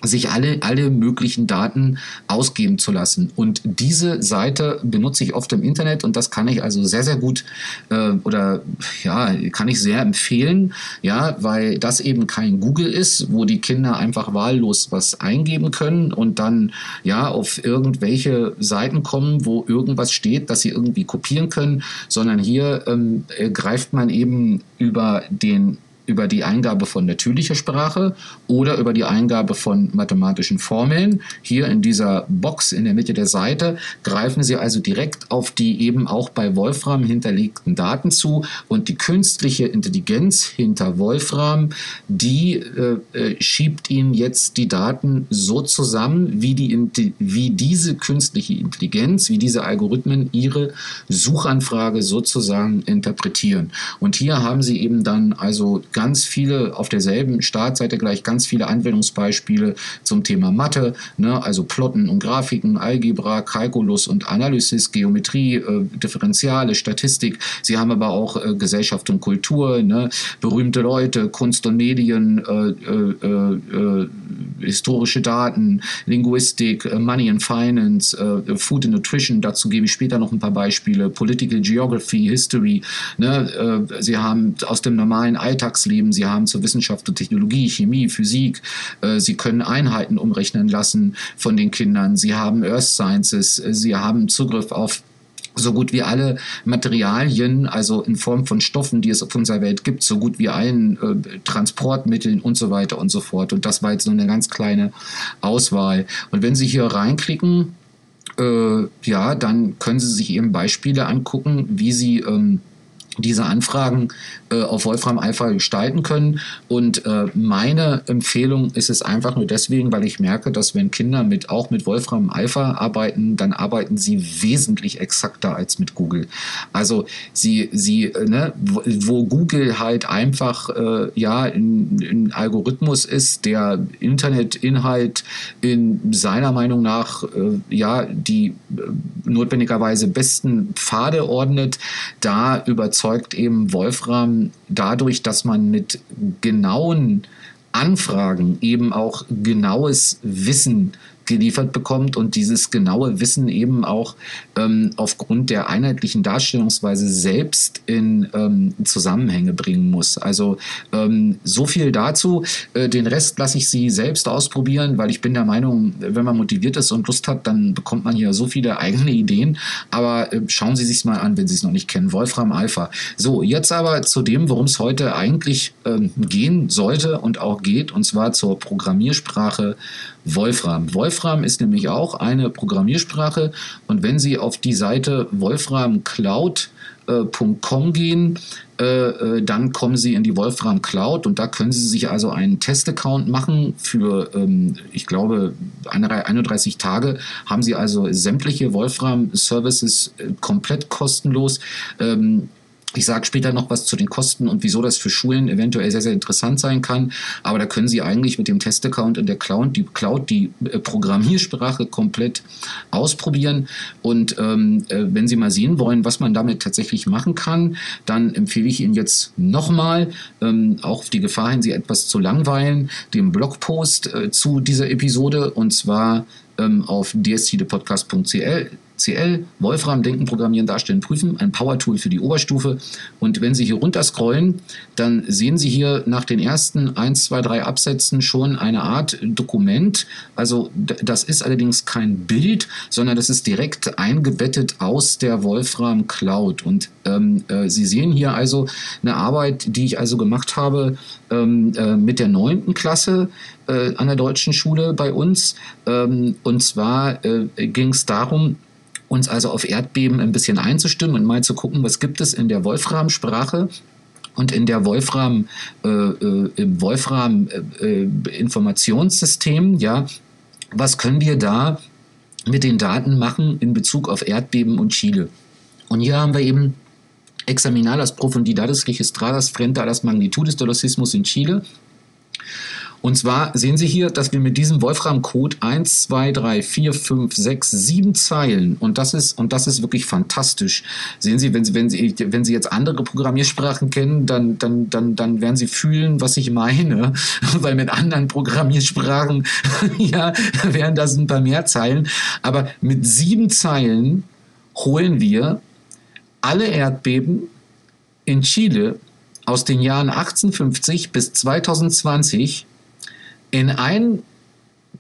sich alle, alle möglichen Daten ausgeben zu lassen. Und diese Seite benutze ich oft im Internet und das kann ich also sehr, sehr gut äh, oder ja, kann ich sehr empfehlen, ja, weil das eben kein Google ist, wo die Kinder einfach wahllos was eingeben können und dann ja auf irgendwelche Seiten kommen, wo irgendwas steht, das sie irgendwie kopieren können, sondern hier ähm, greift man eben über den über die Eingabe von natürlicher Sprache oder über die Eingabe von mathematischen Formeln. Hier in dieser Box in der Mitte der Seite greifen Sie also direkt auf die eben auch bei Wolfram hinterlegten Daten zu und die künstliche Intelligenz hinter Wolfram, die äh, äh schiebt Ihnen jetzt die Daten so zusammen, wie, die, wie diese künstliche Intelligenz, wie diese Algorithmen ihre Suchanfrage sozusagen interpretieren. Und hier haben Sie eben dann also ganz viele auf derselben Startseite gleich ganz viele Anwendungsbeispiele zum Thema Mathe, ne, also Plotten und Grafiken, Algebra, Kalkulus und Analysis, Geometrie, äh, Differentiale, Statistik. Sie haben aber auch äh, Gesellschaft und Kultur, ne, berühmte Leute, Kunst und Medien, äh, äh, äh historische Daten, Linguistik, äh, Money and Finance, Food and Nutrition. Dazu gebe ich später noch ein paar Beispiele. Political Geography, History. Ne, Sie haben aus dem normalen Alltags Alltagsleben. Sie haben zur Wissenschaft und Technologie, Chemie, Physik. Äh, Sie können Einheiten umrechnen lassen von den Kindern. Sie haben Earth Sciences. Sie haben Zugriff auf so gut wie alle Materialien, also in Form von Stoffen, die es auf unserer Welt gibt, so gut wie allen äh, Transportmitteln und so weiter und so fort. Und das war jetzt nur eine ganz kleine Auswahl. Und wenn Sie hier reinklicken, äh, ja, dann können Sie sich eben Beispiele angucken, wie Sie ähm, diese Anfragen äh, auf Wolfram Alpha gestalten können. Und äh, meine Empfehlung ist es einfach nur deswegen, weil ich merke, dass wenn Kinder mit auch mit Wolfram Alpha arbeiten, dann arbeiten sie wesentlich exakter als mit Google. Also sie, sie, äh, ne, wo, Google halt einfach äh, ja ein, Algorithmus ist, der Internetinhalt in seiner Meinung nach äh, ja die äh, notwendigerweise besten Pfade ordnet, da überzeugt erzeugt eben Wolfram dadurch, dass man mit genauen Anfragen eben auch genaues Wissen geliefert bekommt und dieses genaue Wissen eben auch ähm, aufgrund der einheitlichen Darstellungsweise selbst in ähm, Zusammenhänge bringen muss. Also ähm, so viel dazu. Äh, den Rest lasse ich Sie selbst ausprobieren, weil ich bin der Meinung, wenn man motiviert ist und Lust hat, dann bekommt man hier so viele [laughs] eigene Ideen. Aber äh, schauen Sie sich mal an, wenn Sie es noch nicht kennen. Wolfram Alpha. So, jetzt aber zu dem, worum es heute eigentlich ähm, gehen sollte und auch geht, und zwar zur Programmiersprache Wolfram. Wolfram ist nämlich auch eine Programmiersprache und wenn Sie auf die Seite wolframcloud.com gehen, äh, äh, dann kommen Sie in die Wolfram Cloud und da können Sie sich also einen Testaccount machen für, ähm, ich glaube, 31 Tage haben Sie also sämtliche Wolfram Services äh, komplett kostenlos. Ich sage später noch was zu den Kosten und wieso das für Schulen eventuell sehr, sehr interessant sein kann. Aber da können Sie eigentlich mit dem Testaccount in der Cloud die, Cloud, die äh, Programmiersprache komplett ausprobieren. Und ähm, äh, wenn Sie mal sehen wollen, was man damit tatsächlich machen kann, dann empfehle ich Ihnen jetzt nochmal, ähm, auch auf die Gefahr hin, Sie etwas zu langweilen, den Blogpost äh, zu dieser Episode. Und zwar ähm, auf dstdepodcast.cl CL, Wolfram, Denken, Programmieren, Darstellen, Prüfen, ein Power-Tool für die Oberstufe. Und wenn Sie hier runter scrollen, dann sehen Sie hier nach den ersten 1, 2, 3 Absätzen schon eine Art Dokument. Also das ist allerdings kein Bild, sondern das ist direkt eingebettet aus der Wolfram Cloud. Und ähm, äh, Sie sehen hier also eine Arbeit, die ich also gemacht habe ähm, äh, mit der neunten Klasse äh, an der deutschen Schule bei uns. Ähm, und zwar äh, ging es darum, uns also auf Erdbeben ein bisschen einzustimmen und mal zu gucken, was gibt es in der Wolfram-Sprache und in der Wolfram, äh, äh, im Wolfram äh, äh, ja, was können wir da mit den Daten machen in Bezug auf Erdbeben und Chile? Und hier haben wir eben Examinar profundidades registradas frente a las magnitudes de los sismos in Chile und zwar sehen Sie hier, dass wir mit diesem Wolfram-Code 1, 2, 3, 4, 5, 6, 7 Zeilen und das ist, und das ist wirklich fantastisch. Sehen Sie, wenn Sie, wenn Sie, wenn Sie jetzt andere Programmiersprachen kennen, dann, dann, dann, dann werden Sie fühlen, was ich meine. [laughs] Weil mit anderen Programmiersprachen, [laughs] ja, wären das ein paar mehr Zeilen. Aber mit sieben Zeilen holen wir alle Erdbeben in Chile aus den Jahren 1850 bis 2020 in ein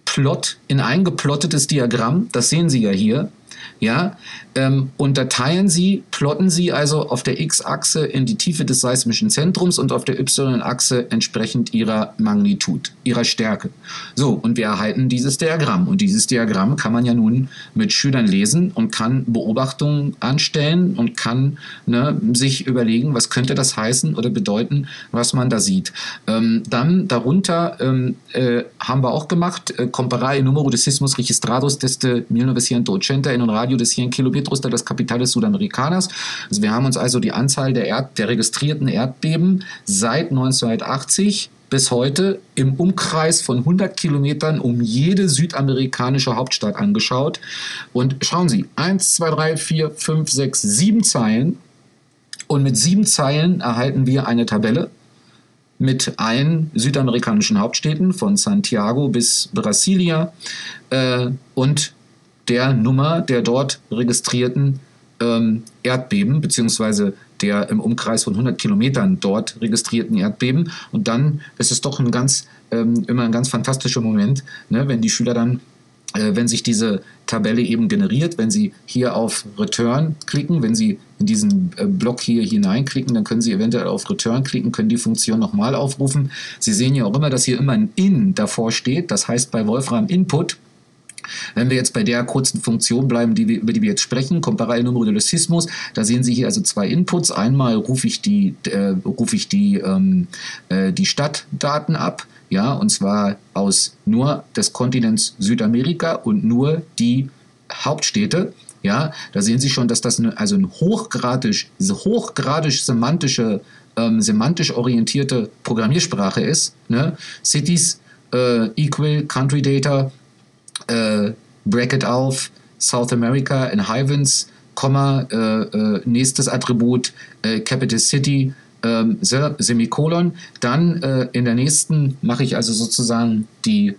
Plot, in ein geplottetes Diagramm, das sehen Sie ja hier, ja, ähm, unterteilen Sie, plotten Sie also auf der x-Achse in die Tiefe des seismischen Zentrums und auf der y-Achse entsprechend ihrer Magnitud, ihrer Stärke. So, und wir erhalten dieses Diagramm. Und dieses Diagramm kann man ja nun mit Schülern lesen und kann Beobachtungen anstellen und kann ne, sich überlegen, was könnte das heißen oder bedeuten, was man da sieht. Ähm, dann darunter ähm, äh, haben wir auch gemacht, äh, comparar el número de sismos registrados desde 1980 en un radio de 100 Kilometer Petros de las Capitales Sudamericanas. Also wir haben uns also die Anzahl der, Erd der registrierten Erdbeben seit 1980 bis heute im Umkreis von 100 Kilometern um jede südamerikanische Hauptstadt angeschaut. Und schauen Sie, 1, 2, 3, 4, 5, 6, 7 Zeilen. Und mit sieben Zeilen erhalten wir eine Tabelle mit allen südamerikanischen Hauptstädten von Santiago bis Brasilia äh, und der Nummer der dort registrierten ähm, Erdbeben, beziehungsweise der im Umkreis von 100 Kilometern dort registrierten Erdbeben. Und dann ist es doch ein ganz, ähm, immer ein ganz fantastischer Moment, ne, wenn die Schüler dann äh, wenn sich diese Tabelle eben generiert, wenn Sie hier auf Return klicken, wenn Sie in diesen äh, Block hier hineinklicken, dann können Sie eventuell auf Return klicken, können die Funktion nochmal aufrufen. Sie sehen ja auch immer, dass hier immer ein In davor steht. Das heißt bei Wolfram Input wenn wir jetzt bei der kurzen Funktion bleiben, die wir, über die wir jetzt sprechen, Comparal Numero de Sismos, da sehen Sie hier also zwei Inputs. Einmal rufe ich die, äh, rufe ich die, ähm, äh, die Stadtdaten ab, ja, und zwar aus nur des Kontinents Südamerika und nur die Hauptstädte. Ja, da sehen Sie schon, dass das eine, also ein hochgradig, hochgradig semantische, ähm, semantisch orientierte Programmiersprache ist. Ne? Cities äh, equal Country Data äh, Bracket auf, South America in Hyvens, Komma, äh, äh, nächstes Attribut, äh, Capital City, ähm, Semikolon. Dann äh, in der nächsten mache ich also sozusagen die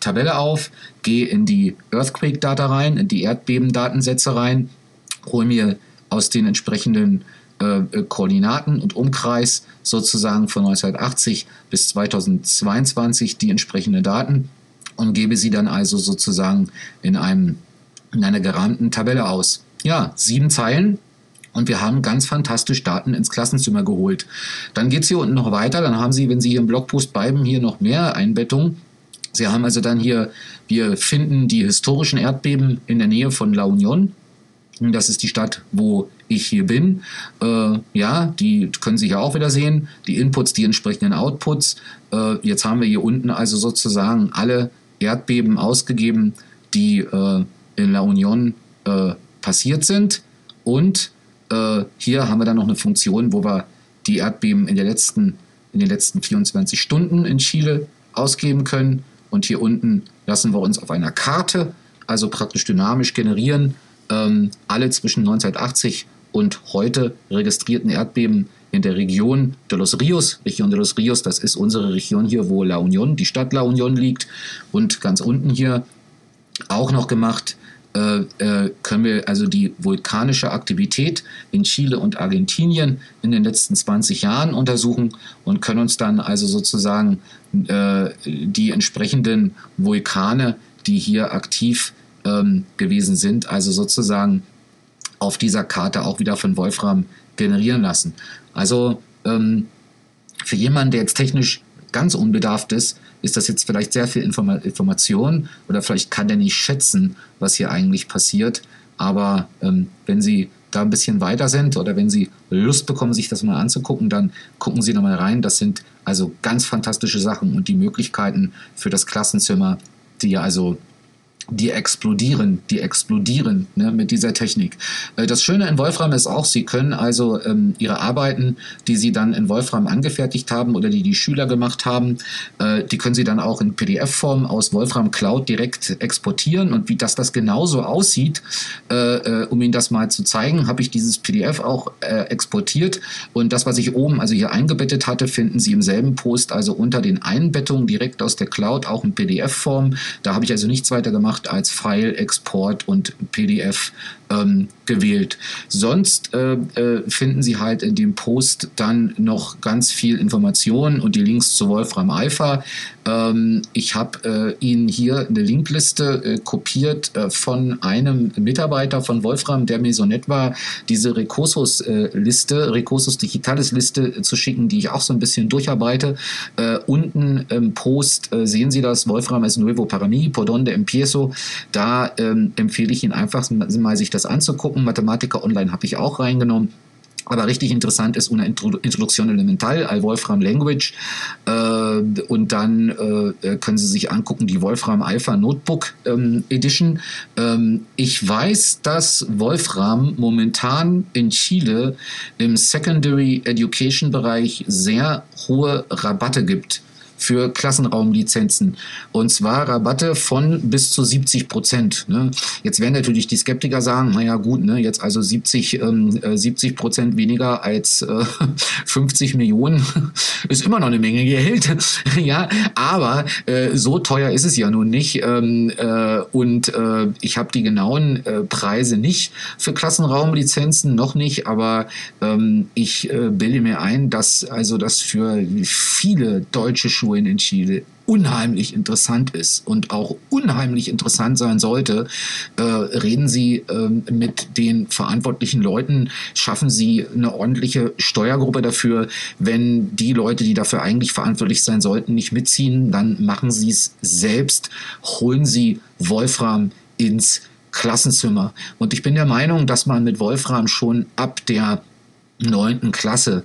Tabelle auf, gehe in die Earthquake-Data rein, in die Erdbebendatensätze rein, hole mir aus den entsprechenden äh, Koordinaten und Umkreis sozusagen von 1980 bis 2022 die entsprechenden Daten und gebe sie dann also sozusagen in, einem, in einer gerahmten Tabelle aus. Ja, sieben Zeilen, und wir haben ganz fantastisch Daten ins Klassenzimmer geholt. Dann geht es hier unten noch weiter. Dann haben Sie, wenn Sie hier im Blogpost bleiben, hier noch mehr Einbettungen. Sie haben also dann hier, wir finden die historischen Erdbeben in der Nähe von La Union. Das ist die Stadt, wo ich hier bin. Äh, ja, die können Sie hier auch wieder sehen. Die Inputs, die entsprechenden Outputs. Äh, jetzt haben wir hier unten also sozusagen alle Erdbeben ausgegeben, die äh, in La Union äh, passiert sind. Und äh, hier haben wir dann noch eine Funktion, wo wir die Erdbeben in, der letzten, in den letzten 24 Stunden in Chile ausgeben können. Und hier unten lassen wir uns auf einer Karte, also praktisch dynamisch generieren, ähm, alle zwischen 1980 und heute registrierten Erdbeben in der Region de los Rios. Region de los Rios, das ist unsere Region hier, wo La Union, die Stadt La Union liegt. Und ganz unten hier auch noch gemacht äh, äh, können wir also die vulkanische Aktivität in Chile und Argentinien in den letzten 20 Jahren untersuchen und können uns dann also sozusagen äh, die entsprechenden Vulkane, die hier aktiv ähm, gewesen sind, also sozusagen auf dieser Karte auch wieder von Wolfram generieren lassen. Also ähm, für jemanden, der jetzt technisch ganz unbedarft ist, ist das jetzt vielleicht sehr viel Informa Information oder vielleicht kann der nicht schätzen, was hier eigentlich passiert. Aber ähm, wenn Sie da ein bisschen weiter sind oder wenn Sie Lust bekommen, sich das mal anzugucken, dann gucken Sie nochmal rein. Das sind also ganz fantastische Sachen und die Möglichkeiten für das Klassenzimmer, die also die explodieren, die explodieren ne, mit dieser Technik. Äh, das Schöne in Wolfram ist auch, Sie können also ähm, Ihre Arbeiten, die Sie dann in Wolfram angefertigt haben oder die die Schüler gemacht haben, äh, die können Sie dann auch in PDF-Form aus Wolfram Cloud direkt exportieren und wie das das genauso aussieht, äh, äh, um Ihnen das mal zu zeigen, habe ich dieses PDF auch äh, exportiert und das, was ich oben also hier eingebettet hatte, finden Sie im selben Post, also unter den Einbettungen direkt aus der Cloud, auch in PDF-Form. Da habe ich also nichts weiter gemacht gemacht als File, Export und PDF ähm, gewählt. Sonst äh, äh, finden Sie halt in dem Post dann noch ganz viel Informationen und die Links zu Wolfram Alpha. Ähm, ich habe äh, Ihnen hier eine Linkliste äh, kopiert äh, von einem Mitarbeiter von Wolfram, der mir so nett war, diese Recursus-Liste, Recursus Digitalis Liste zu schicken, die ich auch so ein bisschen durcharbeite. Unten im Post sehen Sie das, Wolfram es nuevo para mí, por donde empiezo. Da ähm, empfehle ich Ihnen einfach mal sich das anzugucken. Mathematiker Online habe ich auch reingenommen. Aber richtig interessant ist eine Introduktion Elemental, al Wolfram Language. Äh, und dann äh, können Sie sich angucken, die Wolfram Alpha Notebook ähm, Edition. Ähm, ich weiß, dass Wolfram momentan in Chile im Secondary Education Bereich sehr hohe Rabatte gibt für Klassenraumlizenzen. Und zwar Rabatte von bis zu 70 Prozent. Ne? Jetzt werden natürlich die Skeptiker sagen, naja gut, ne, jetzt also 70, ähm, 70 äh, Prozent weniger als äh, [laughs] 50 Millionen [laughs] ist immer noch eine Menge Geld. [laughs] ja, aber äh, so teuer ist es ja nun nicht. Ähm, äh, und äh, ich habe die genauen äh, Preise nicht für Klassenraumlizenzen, noch nicht, aber ähm, ich bilde mir ein, dass also das für viele deutsche Schulen Schulen in Chile unheimlich interessant ist und auch unheimlich interessant sein sollte, äh, reden Sie äh, mit den verantwortlichen Leuten, schaffen Sie eine ordentliche Steuergruppe dafür. Wenn die Leute, die dafür eigentlich verantwortlich sein sollten, nicht mitziehen, dann machen Sie es selbst, holen Sie Wolfram ins Klassenzimmer. Und ich bin der Meinung, dass man mit Wolfram schon ab der neunten Klasse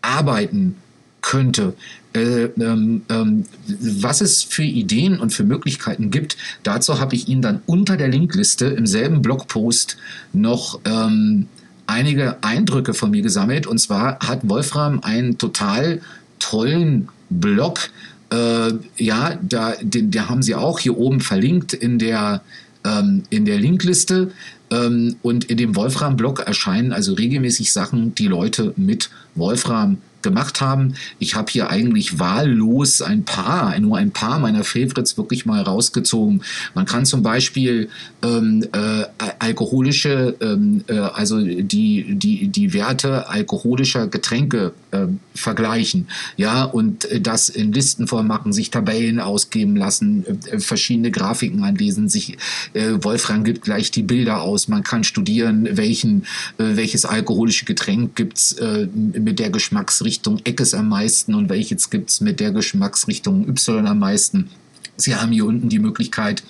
arbeiten könnte. Äh, ähm, ähm, was es für Ideen und für Möglichkeiten gibt, dazu habe ich Ihnen dann unter der Linkliste im selben Blogpost noch ähm, einige Eindrücke von mir gesammelt. Und zwar hat Wolfram einen total tollen Blog. Äh, ja, da, den, den haben Sie auch hier oben verlinkt in der, ähm, in der Linkliste. Ähm, und in dem Wolfram-Blog erscheinen also regelmäßig Sachen, die Leute mit Wolfram gemacht haben. Ich habe hier eigentlich wahllos ein paar, nur ein paar meiner Favorites wirklich mal rausgezogen. Man kann zum Beispiel ähm, äh, alkoholische, ähm, äh, also die, die, die Werte alkoholischer Getränke äh, vergleichen, ja, und das in Listenform machen, sich Tabellen ausgeben lassen, äh, verschiedene Grafiken anlesen, sich äh, Wolfram gibt gleich die Bilder aus. Man kann studieren, welchen, äh, welches alkoholische Getränk gibt's mit der Geschmacksrichtung Geschmacksrichtung Eckes am meisten und welches gibt es mit der Geschmacksrichtung Y am meisten. Sie haben hier unten die Möglichkeit,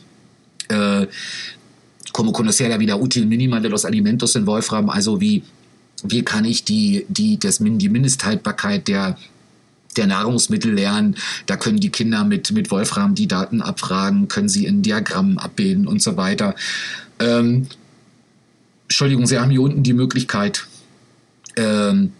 äh, como conocer la vida útil mínima de los alimentos in Wolfram, also wie, wie kann ich die, die, das, die Mindesthaltbarkeit der der Nahrungsmittel lernen. Da können die Kinder mit, mit Wolfram die Daten abfragen, können sie in Diagrammen abbilden und so weiter. Ähm, Entschuldigung, Sie haben hier unten die Möglichkeit, ähm,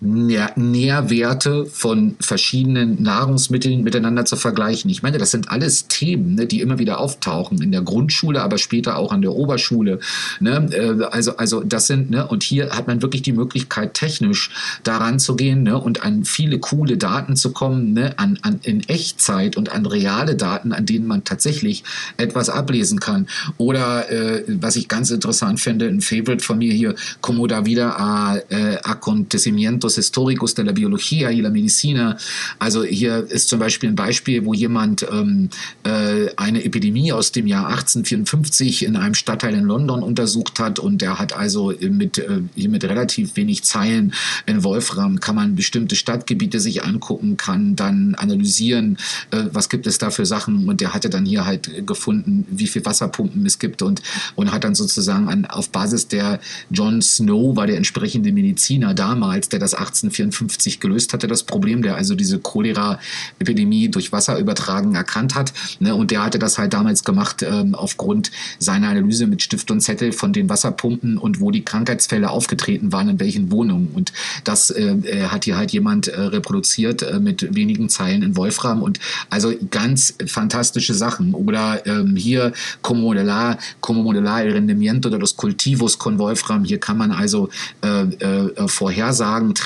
Nährwerte von verschiedenen Nahrungsmitteln miteinander zu vergleichen. Ich meine, das sind alles Themen, ne, die immer wieder auftauchen in der Grundschule, aber später auch an der Oberschule. Ne? Äh, also, also das sind, ne, und hier hat man wirklich die Möglichkeit, technisch daran zu gehen ne, und an viele coole Daten zu kommen, ne, an, an, in Echtzeit und an reale Daten, an denen man tatsächlich etwas ablesen kann. Oder äh, was ich ganz interessant finde, ein Favorite von mir hier, como da wieder a äh, acontecimiento Asuntos Históricos de la Biología y la Medicina. Also hier ist zum Beispiel ein Beispiel, wo jemand ähm, äh, eine Epidemie aus dem Jahr 1854 in einem Stadtteil in London untersucht hat und der hat also mit, äh, hier mit relativ wenig Zeilen in Wolfram kann man bestimmte Stadtgebiete sich angucken, kann dann analysieren, äh, was gibt es da für Sachen und der hatte dann hier halt gefunden, wie viel Wasserpumpen es gibt und, und hat dann sozusagen an, auf Basis der John Snow war der entsprechende Mediziner damals, der das 1854 gelöst hatte, das Problem, der also diese Cholera-Epidemie durch Wasserübertragen erkannt hat. Ne, und der hatte das halt damals gemacht ähm, aufgrund seiner Analyse mit Stift und Zettel von den Wasserpumpen und wo die Krankheitsfälle aufgetreten waren, in welchen Wohnungen. Und das äh, äh hat hier halt jemand äh, reproduziert äh, mit wenigen Zeilen in Wolfram. Und also ganz fantastische Sachen. Oder ähm, hier como modelar, como modelar el rendimiento de los cultivos con Wolfram. Hier kann man also äh, äh, Vorhersagen treffen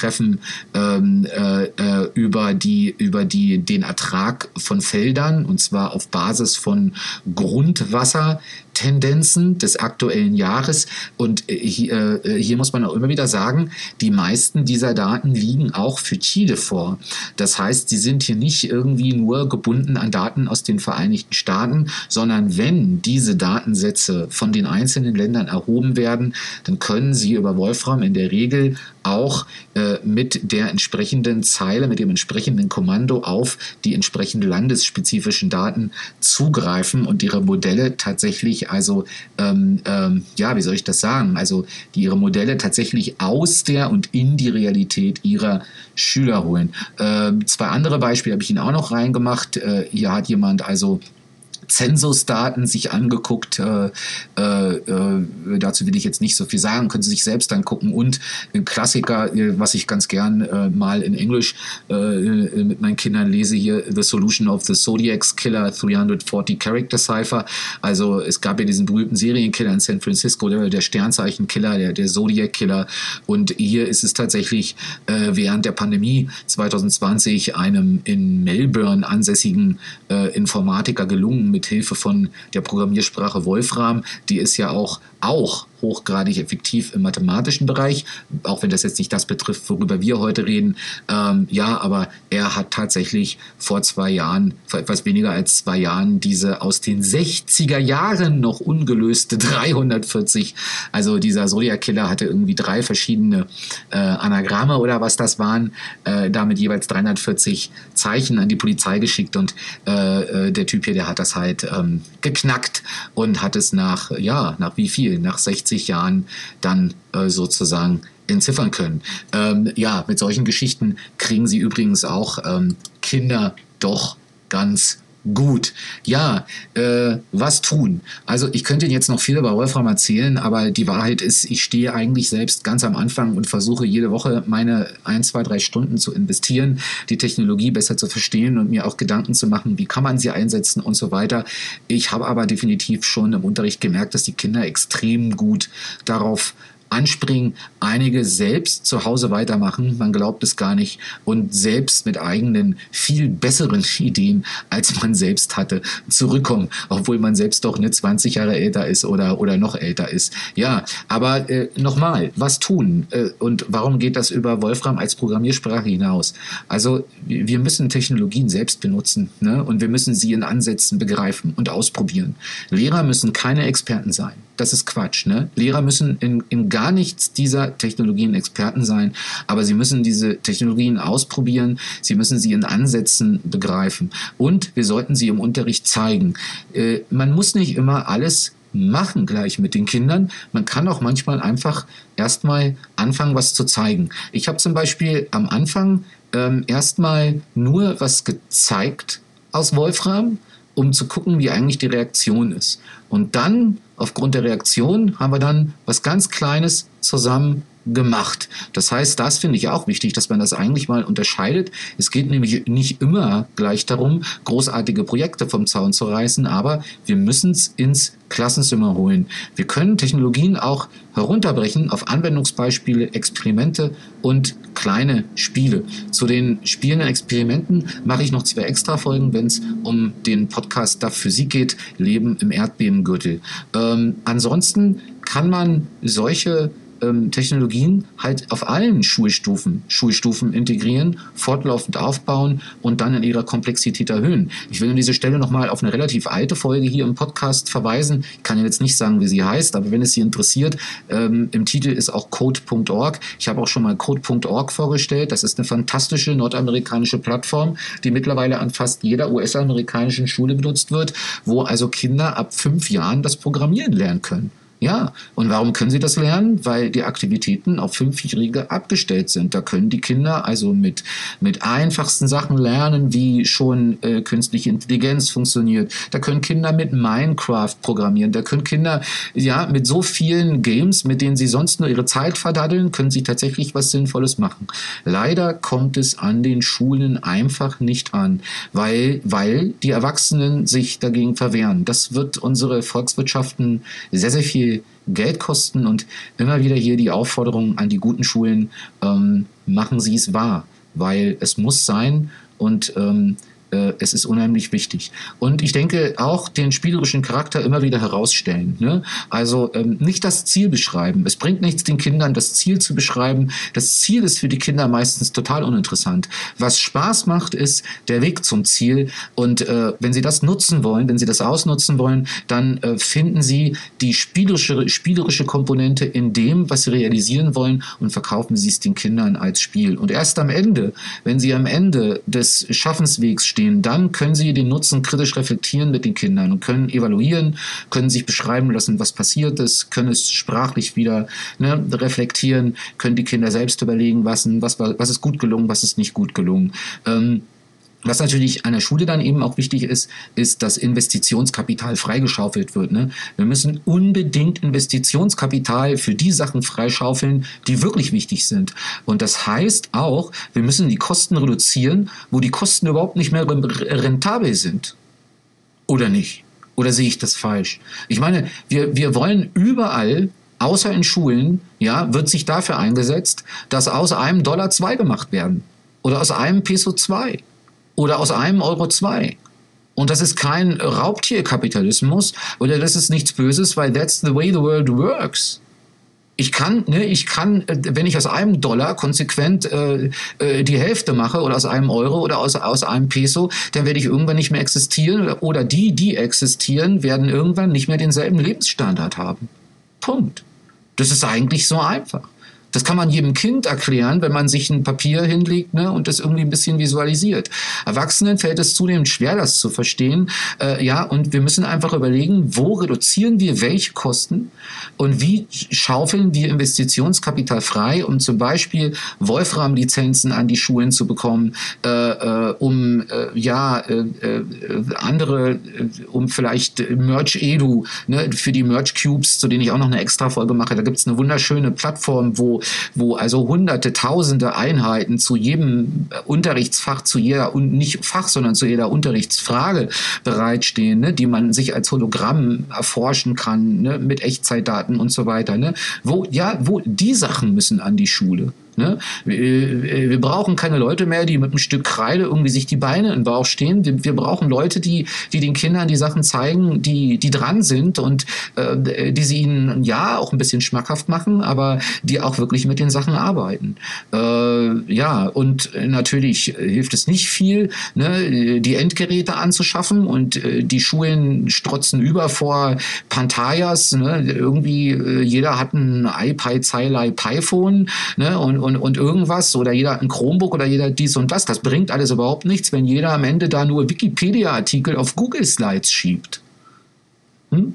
ähm, äh, äh, über, die, über die, den Ertrag von Feldern und zwar auf Basis von Grundwasser. Tendenzen des aktuellen Jahres. Und äh, hier, äh, hier, muss man auch immer wieder sagen, die meisten dieser Daten liegen auch für Chile vor. Das heißt, sie sind hier nicht irgendwie nur gebunden an Daten aus den Vereinigten Staaten, sondern wenn diese Datensätze von den einzelnen Ländern erhoben werden, dann können sie über Wolfram in der Regel auch äh, mit der entsprechenden Zeile, mit dem entsprechenden Kommando auf die entsprechenden landesspezifischen Daten zugreifen und ihre Modelle tatsächlich, also ähm, ähm, ja, wie soll ich das sagen, also die ihre Modelle tatsächlich aus der und in die Realität ihrer Schüler holen. Äh, zwei andere Beispiele habe ich Ihnen auch noch reingemacht. Äh, hier hat jemand also Zensusdaten sich angeguckt. Äh, äh, äh, dazu will ich jetzt nicht so viel sagen, können Sie sich selbst angucken. Und ein Klassiker, äh, was ich ganz gern äh, mal in Englisch äh, mit meinen Kindern lese hier, The Solution of the Zodiacs Killer 340 Character Cipher. Also es gab ja diesen berühmten Serienkiller in San Francisco, der, der Sternzeichenkiller, der, der Zodiac-Killer. Und hier ist es tatsächlich während der Pandemie 2020 einem in Melbourne ansässigen Informatiker gelungen, mit Hilfe von der Programmiersprache Wolfram, die ist ja auch, auch hochgradig effektiv im mathematischen Bereich, auch wenn das jetzt nicht das betrifft, worüber wir heute reden. Ähm, ja, aber er hat tatsächlich vor zwei Jahren, vor etwas weniger als zwei Jahren, diese aus den 60er Jahren noch ungelöste 340, also dieser Zodiac-Killer hatte irgendwie drei verschiedene äh, Anagramme oder was das waren, äh, damit jeweils 340 Zeichen an die Polizei geschickt und äh, äh, der Typ hier, der hat das halt ähm, geknackt und hat es nach, ja, nach wie viel? Nach 60 60 Jahren dann äh, sozusagen entziffern können. Ähm, ja, mit solchen Geschichten kriegen sie übrigens auch ähm, Kinder doch ganz gut. Ja, äh, was tun? Also ich könnte Ihnen jetzt noch viel über Wolfram erzählen, aber die Wahrheit ist, ich stehe eigentlich selbst ganz am Anfang und versuche jede Woche meine ein, zwei, drei Stunden zu investieren, die Technologie besser zu verstehen und mir auch Gedanken zu machen, wie kann man sie einsetzen und so weiter. Ich habe aber definitiv schon im Unterricht gemerkt, dass die Kinder extrem gut darauf anspringen, einige selbst zu Hause weitermachen, man glaubt es gar nicht, und selbst mit eigenen, viel besseren [laughs] Ideen, als man selbst hatte, zurückkommen, obwohl man selbst doch nicht 20 Jahre älter ist oder, oder noch älter ist. Ja, aber äh, nochmal, was tun? Äh, und warum geht das über Wolfram als Programmiersprache hinaus? Also wir müssen Technologien selbst benutzen ne? und wir müssen sie in Ansätzen begreifen und ausprobieren. Lehrer müssen keine Experten sein. Das ist Quatsch. Ne? Lehrer müssen in, in gar nichts dieser Technologien Experten sein, aber sie müssen diese Technologien ausprobieren, sie müssen sie in Ansätzen begreifen und wir sollten sie im Unterricht zeigen. Äh, man muss nicht immer alles machen gleich mit den Kindern. Man kann auch manchmal einfach erstmal anfangen, was zu zeigen. Ich habe zum Beispiel am Anfang ähm, erstmal nur was gezeigt aus Wolfram, um zu gucken, wie eigentlich die Reaktion ist. Und dann, aufgrund der Reaktion, haben wir dann was ganz Kleines zusammen gemacht. Das heißt, das finde ich auch wichtig, dass man das eigentlich mal unterscheidet. Es geht nämlich nicht immer gleich darum, großartige Projekte vom Zaun zu reißen, aber wir müssen es ins Klassenzimmer holen. Wir können Technologien auch herunterbrechen auf Anwendungsbeispiele, Experimente und kleine Spiele. Zu den spielenden Experimenten mache ich noch zwei extra Folgen, wenn es um den Podcast DAF Physik geht, Leben im Erdbebengürtel. Ähm, ansonsten kann man solche ähm, Technologien halt auf allen Schulstufen, Schulstufen integrieren, fortlaufend aufbauen und dann in ihrer Komplexität erhöhen. Ich will an dieser Stelle nochmal auf eine relativ alte Folge hier im Podcast verweisen. Ich kann jetzt nicht sagen, wie sie heißt, aber wenn es Sie interessiert, ähm, im Titel ist auch code.org. Ich habe auch schon mal code.org vorgestellt. Das ist eine fantastische nordamerikanische Plattform, die mittlerweile an fast jeder US-amerikanischen Schule benutzt wird, wo also Kinder ab fünf Jahren das Programmieren lernen können. Ja, und warum können sie das lernen? Weil die Aktivitäten auf Fünfjährige abgestellt sind. Da können die Kinder also mit, mit einfachsten Sachen lernen, wie schon äh, künstliche Intelligenz funktioniert. Da können Kinder mit Minecraft programmieren. Da können Kinder ja mit so vielen Games, mit denen sie sonst nur ihre Zeit verdaddeln, können sie tatsächlich was Sinnvolles machen. Leider kommt es an den Schulen einfach nicht an, weil, weil die Erwachsenen sich dagegen verwehren. Das wird unsere Volkswirtschaften sehr, sehr viel Geld kosten und immer wieder hier die Aufforderung an die guten Schulen, ähm, machen Sie es wahr, weil es muss sein und ähm, äh, es ist unheimlich wichtig. Und ich denke auch den spielerischen Charakter immer wieder herausstellen. Ne? Also ähm, nicht das Ziel beschreiben. Es bringt nichts, den Kindern das Ziel zu beschreiben. Das Ziel ist für die Kinder meistens total uninteressant. Was Spaß macht, ist der Weg zum Ziel. Und äh, wenn sie das nutzen wollen, wenn sie das ausnutzen wollen, dann äh, finden sie die spielerische, spielerische Komponente in dem, was sie realisieren wollen und verkaufen sie es den Kindern als Spiel. Und erst am Ende, wenn sie am Ende des Schaffenswegs stehen, stehen, dann können Sie den Nutzen kritisch reflektieren mit den Kindern und können evaluieren, können sich beschreiben lassen, was passiert ist, können es sprachlich wieder ne, reflektieren, können die Kinder selbst überlegen, was, was, was ist gut gelungen, was ist nicht gut gelungen. Ähm, was natürlich an der Schule dann eben auch wichtig ist, ist, dass Investitionskapital freigeschaufelt wird. Ne? Wir müssen unbedingt Investitionskapital für die Sachen freischaufeln, die wirklich wichtig sind. Und das heißt auch, wir müssen die Kosten reduzieren, wo die Kosten überhaupt nicht mehr rentabel sind. Oder nicht? Oder sehe ich das falsch? Ich meine, wir, wir wollen überall außer in Schulen, ja, wird sich dafür eingesetzt, dass aus einem Dollar zwei gemacht werden. Oder aus einem Peso zwei oder aus einem Euro zwei. Und das ist kein Raubtierkapitalismus oder das ist nichts Böses, weil that's the way the world works. Ich kann, ne, ich kann, äh, wenn ich aus einem Dollar konsequent äh, äh, die Hälfte mache oder aus einem Euro oder aus, aus einem Peso, dann werde ich irgendwann nicht mehr existieren oder, oder die, die existieren, werden irgendwann nicht mehr denselben Lebensstandard haben. Punkt. Das ist eigentlich so einfach. Das kann man jedem Kind erklären, wenn man sich ein Papier hinlegt ne, und das irgendwie ein bisschen visualisiert. Erwachsenen fällt es zunehmend schwer, das zu verstehen. Äh, ja, und wir müssen einfach überlegen, wo reduzieren wir welche Kosten und wie schaufeln wir Investitionskapital frei, um zum Beispiel Wolfram-Lizenzen an die Schulen zu bekommen, äh, äh, um äh, ja äh, äh, andere, um vielleicht Merch Edu ne, für die Merch Cubes, zu denen ich auch noch eine extra Folge mache. Da gibt es eine wunderschöne Plattform, wo wo, wo also hunderte, tausende Einheiten zu jedem Unterrichtsfach, zu jeder, und nicht Fach, sondern zu jeder Unterrichtsfrage bereitstehen, ne, die man sich als Hologramm erforschen kann, ne, mit Echtzeitdaten und so weiter. Ne, wo, ja, wo die Sachen müssen an die Schule. Ne? Wir, wir, brauchen keine Leute mehr, die mit einem Stück Kreide irgendwie sich die Beine im Bauch stehen. Wir, wir brauchen Leute, die, die den Kindern die Sachen zeigen, die, die dran sind und äh, die sie ihnen ja auch ein bisschen schmackhaft machen, aber die auch wirklich mit den Sachen arbeiten. Äh, ja, und natürlich hilft es nicht viel, ne, die Endgeräte anzuschaffen und äh, die Schulen strotzen über vor Pantallas. Ne? Irgendwie äh, jeder hat ein iPad, Zeilei, iPhone ne? und, und, und irgendwas oder jeder ein Chromebook oder jeder dies und das. Das bringt alles überhaupt nichts, wenn jeder am Ende da nur Wikipedia-Artikel auf Google Slides schiebt. Hm?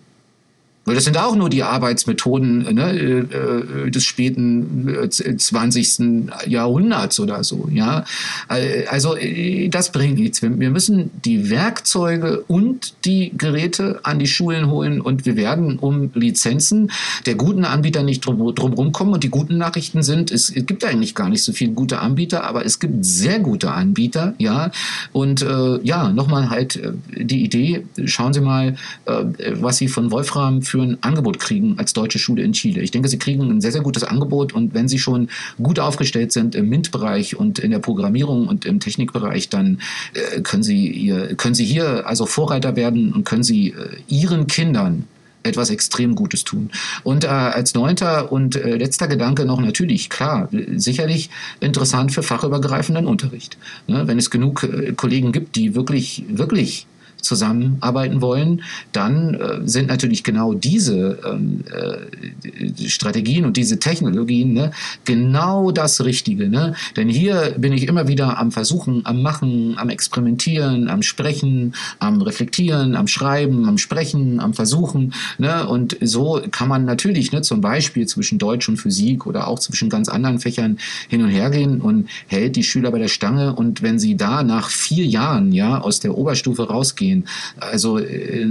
Weil das sind auch nur die Arbeitsmethoden ne, äh, des späten 20. Äh, Jahrhunderts oder so. Ja, also äh, das bringt nichts. Wir müssen die Werkzeuge und die Geräte an die Schulen holen und wir werden um Lizenzen der guten Anbieter nicht drum, drum kommen. Und die guten Nachrichten sind, es, es gibt eigentlich gar nicht so viele gute Anbieter, aber es gibt sehr gute Anbieter. Ja, und äh, ja, nochmal halt die Idee. Schauen Sie mal, äh, was Sie von Wolfram für für ein Angebot kriegen als deutsche Schule in Chile. Ich denke, sie kriegen ein sehr, sehr gutes Angebot und wenn sie schon gut aufgestellt sind im MINT-Bereich und in der Programmierung und im Technikbereich, dann äh, können, sie ihr, können sie hier also Vorreiter werden und können sie äh, ihren Kindern etwas extrem Gutes tun. Und äh, als neunter und äh, letzter Gedanke noch natürlich, klar, sicherlich interessant für fachübergreifenden Unterricht. Ne? Wenn es genug äh, Kollegen gibt, die wirklich, wirklich zusammenarbeiten wollen, dann äh, sind natürlich genau diese ähm, äh, Strategien und diese Technologien ne, genau das Richtige. Ne? Denn hier bin ich immer wieder am Versuchen, am Machen, am Experimentieren, am Sprechen, am Reflektieren, am Schreiben, am Sprechen, am Versuchen. Ne? Und so kann man natürlich ne, zum Beispiel zwischen Deutsch und Physik oder auch zwischen ganz anderen Fächern hin und her gehen und hält die Schüler bei der Stange. Und wenn sie da nach vier Jahren ja aus der Oberstufe rausgehen, gehen. Also äh,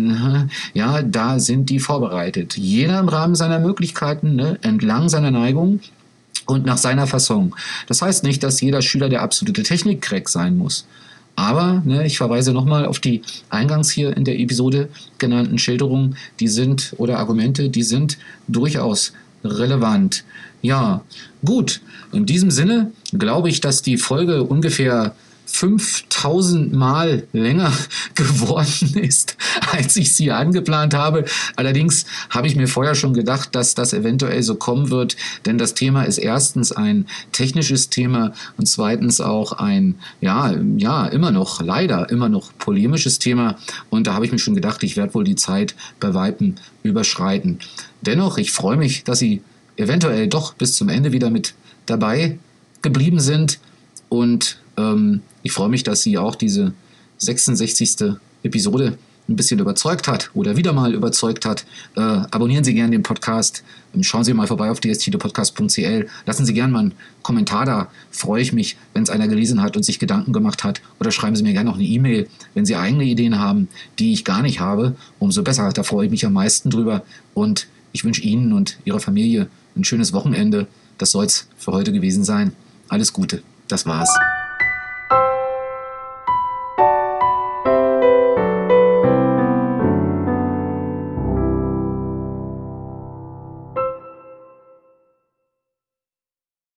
ja, da sind die vorbereitet. Jeder im Rahmen seiner Möglichkeiten, ne, entlang seiner Neigung und nach seiner Fassung. Das heißt nicht, dass jeder Schüler der absolute Technik-Crack sein muss. Aber ne, ich verweise nochmal auf die eingangs hier in der Episode genannten Schilderungen, die sind oder Argumente, die sind durchaus relevant. Ja, gut. In diesem Sinne glaube ich, dass die Folge ungefähr 5000 Mal länger [laughs] geworden ist, als ich sie angeplant habe. Allerdings habe ich mir vorher schon gedacht, dass das eventuell so kommen wird, denn das Thema ist erstens ein technisches Thema und zweitens auch ein, ja, ja, immer noch, leider immer noch polemisches Thema. Und da habe ich mir schon gedacht, ich werde wohl die Zeit bei Weitem überschreiten. Dennoch, ich freue mich, dass Sie eventuell doch bis zum Ende wieder mit dabei geblieben sind und ähm, ich freue mich, dass Sie auch diese 66. Episode ein bisschen überzeugt hat oder wieder mal überzeugt hat. Äh, abonnieren Sie gerne den Podcast. Schauen Sie mal vorbei auf dstdepodcast.cl. Lassen Sie gerne mal einen Kommentar da. Freue ich mich, wenn es einer gelesen hat und sich Gedanken gemacht hat. Oder schreiben Sie mir gerne noch eine E-Mail, wenn Sie eigene Ideen haben, die ich gar nicht habe. Umso besser. Da freue ich mich am meisten drüber. Und ich wünsche Ihnen und Ihrer Familie ein schönes Wochenende. Das soll es für heute gewesen sein. Alles Gute. Das war's.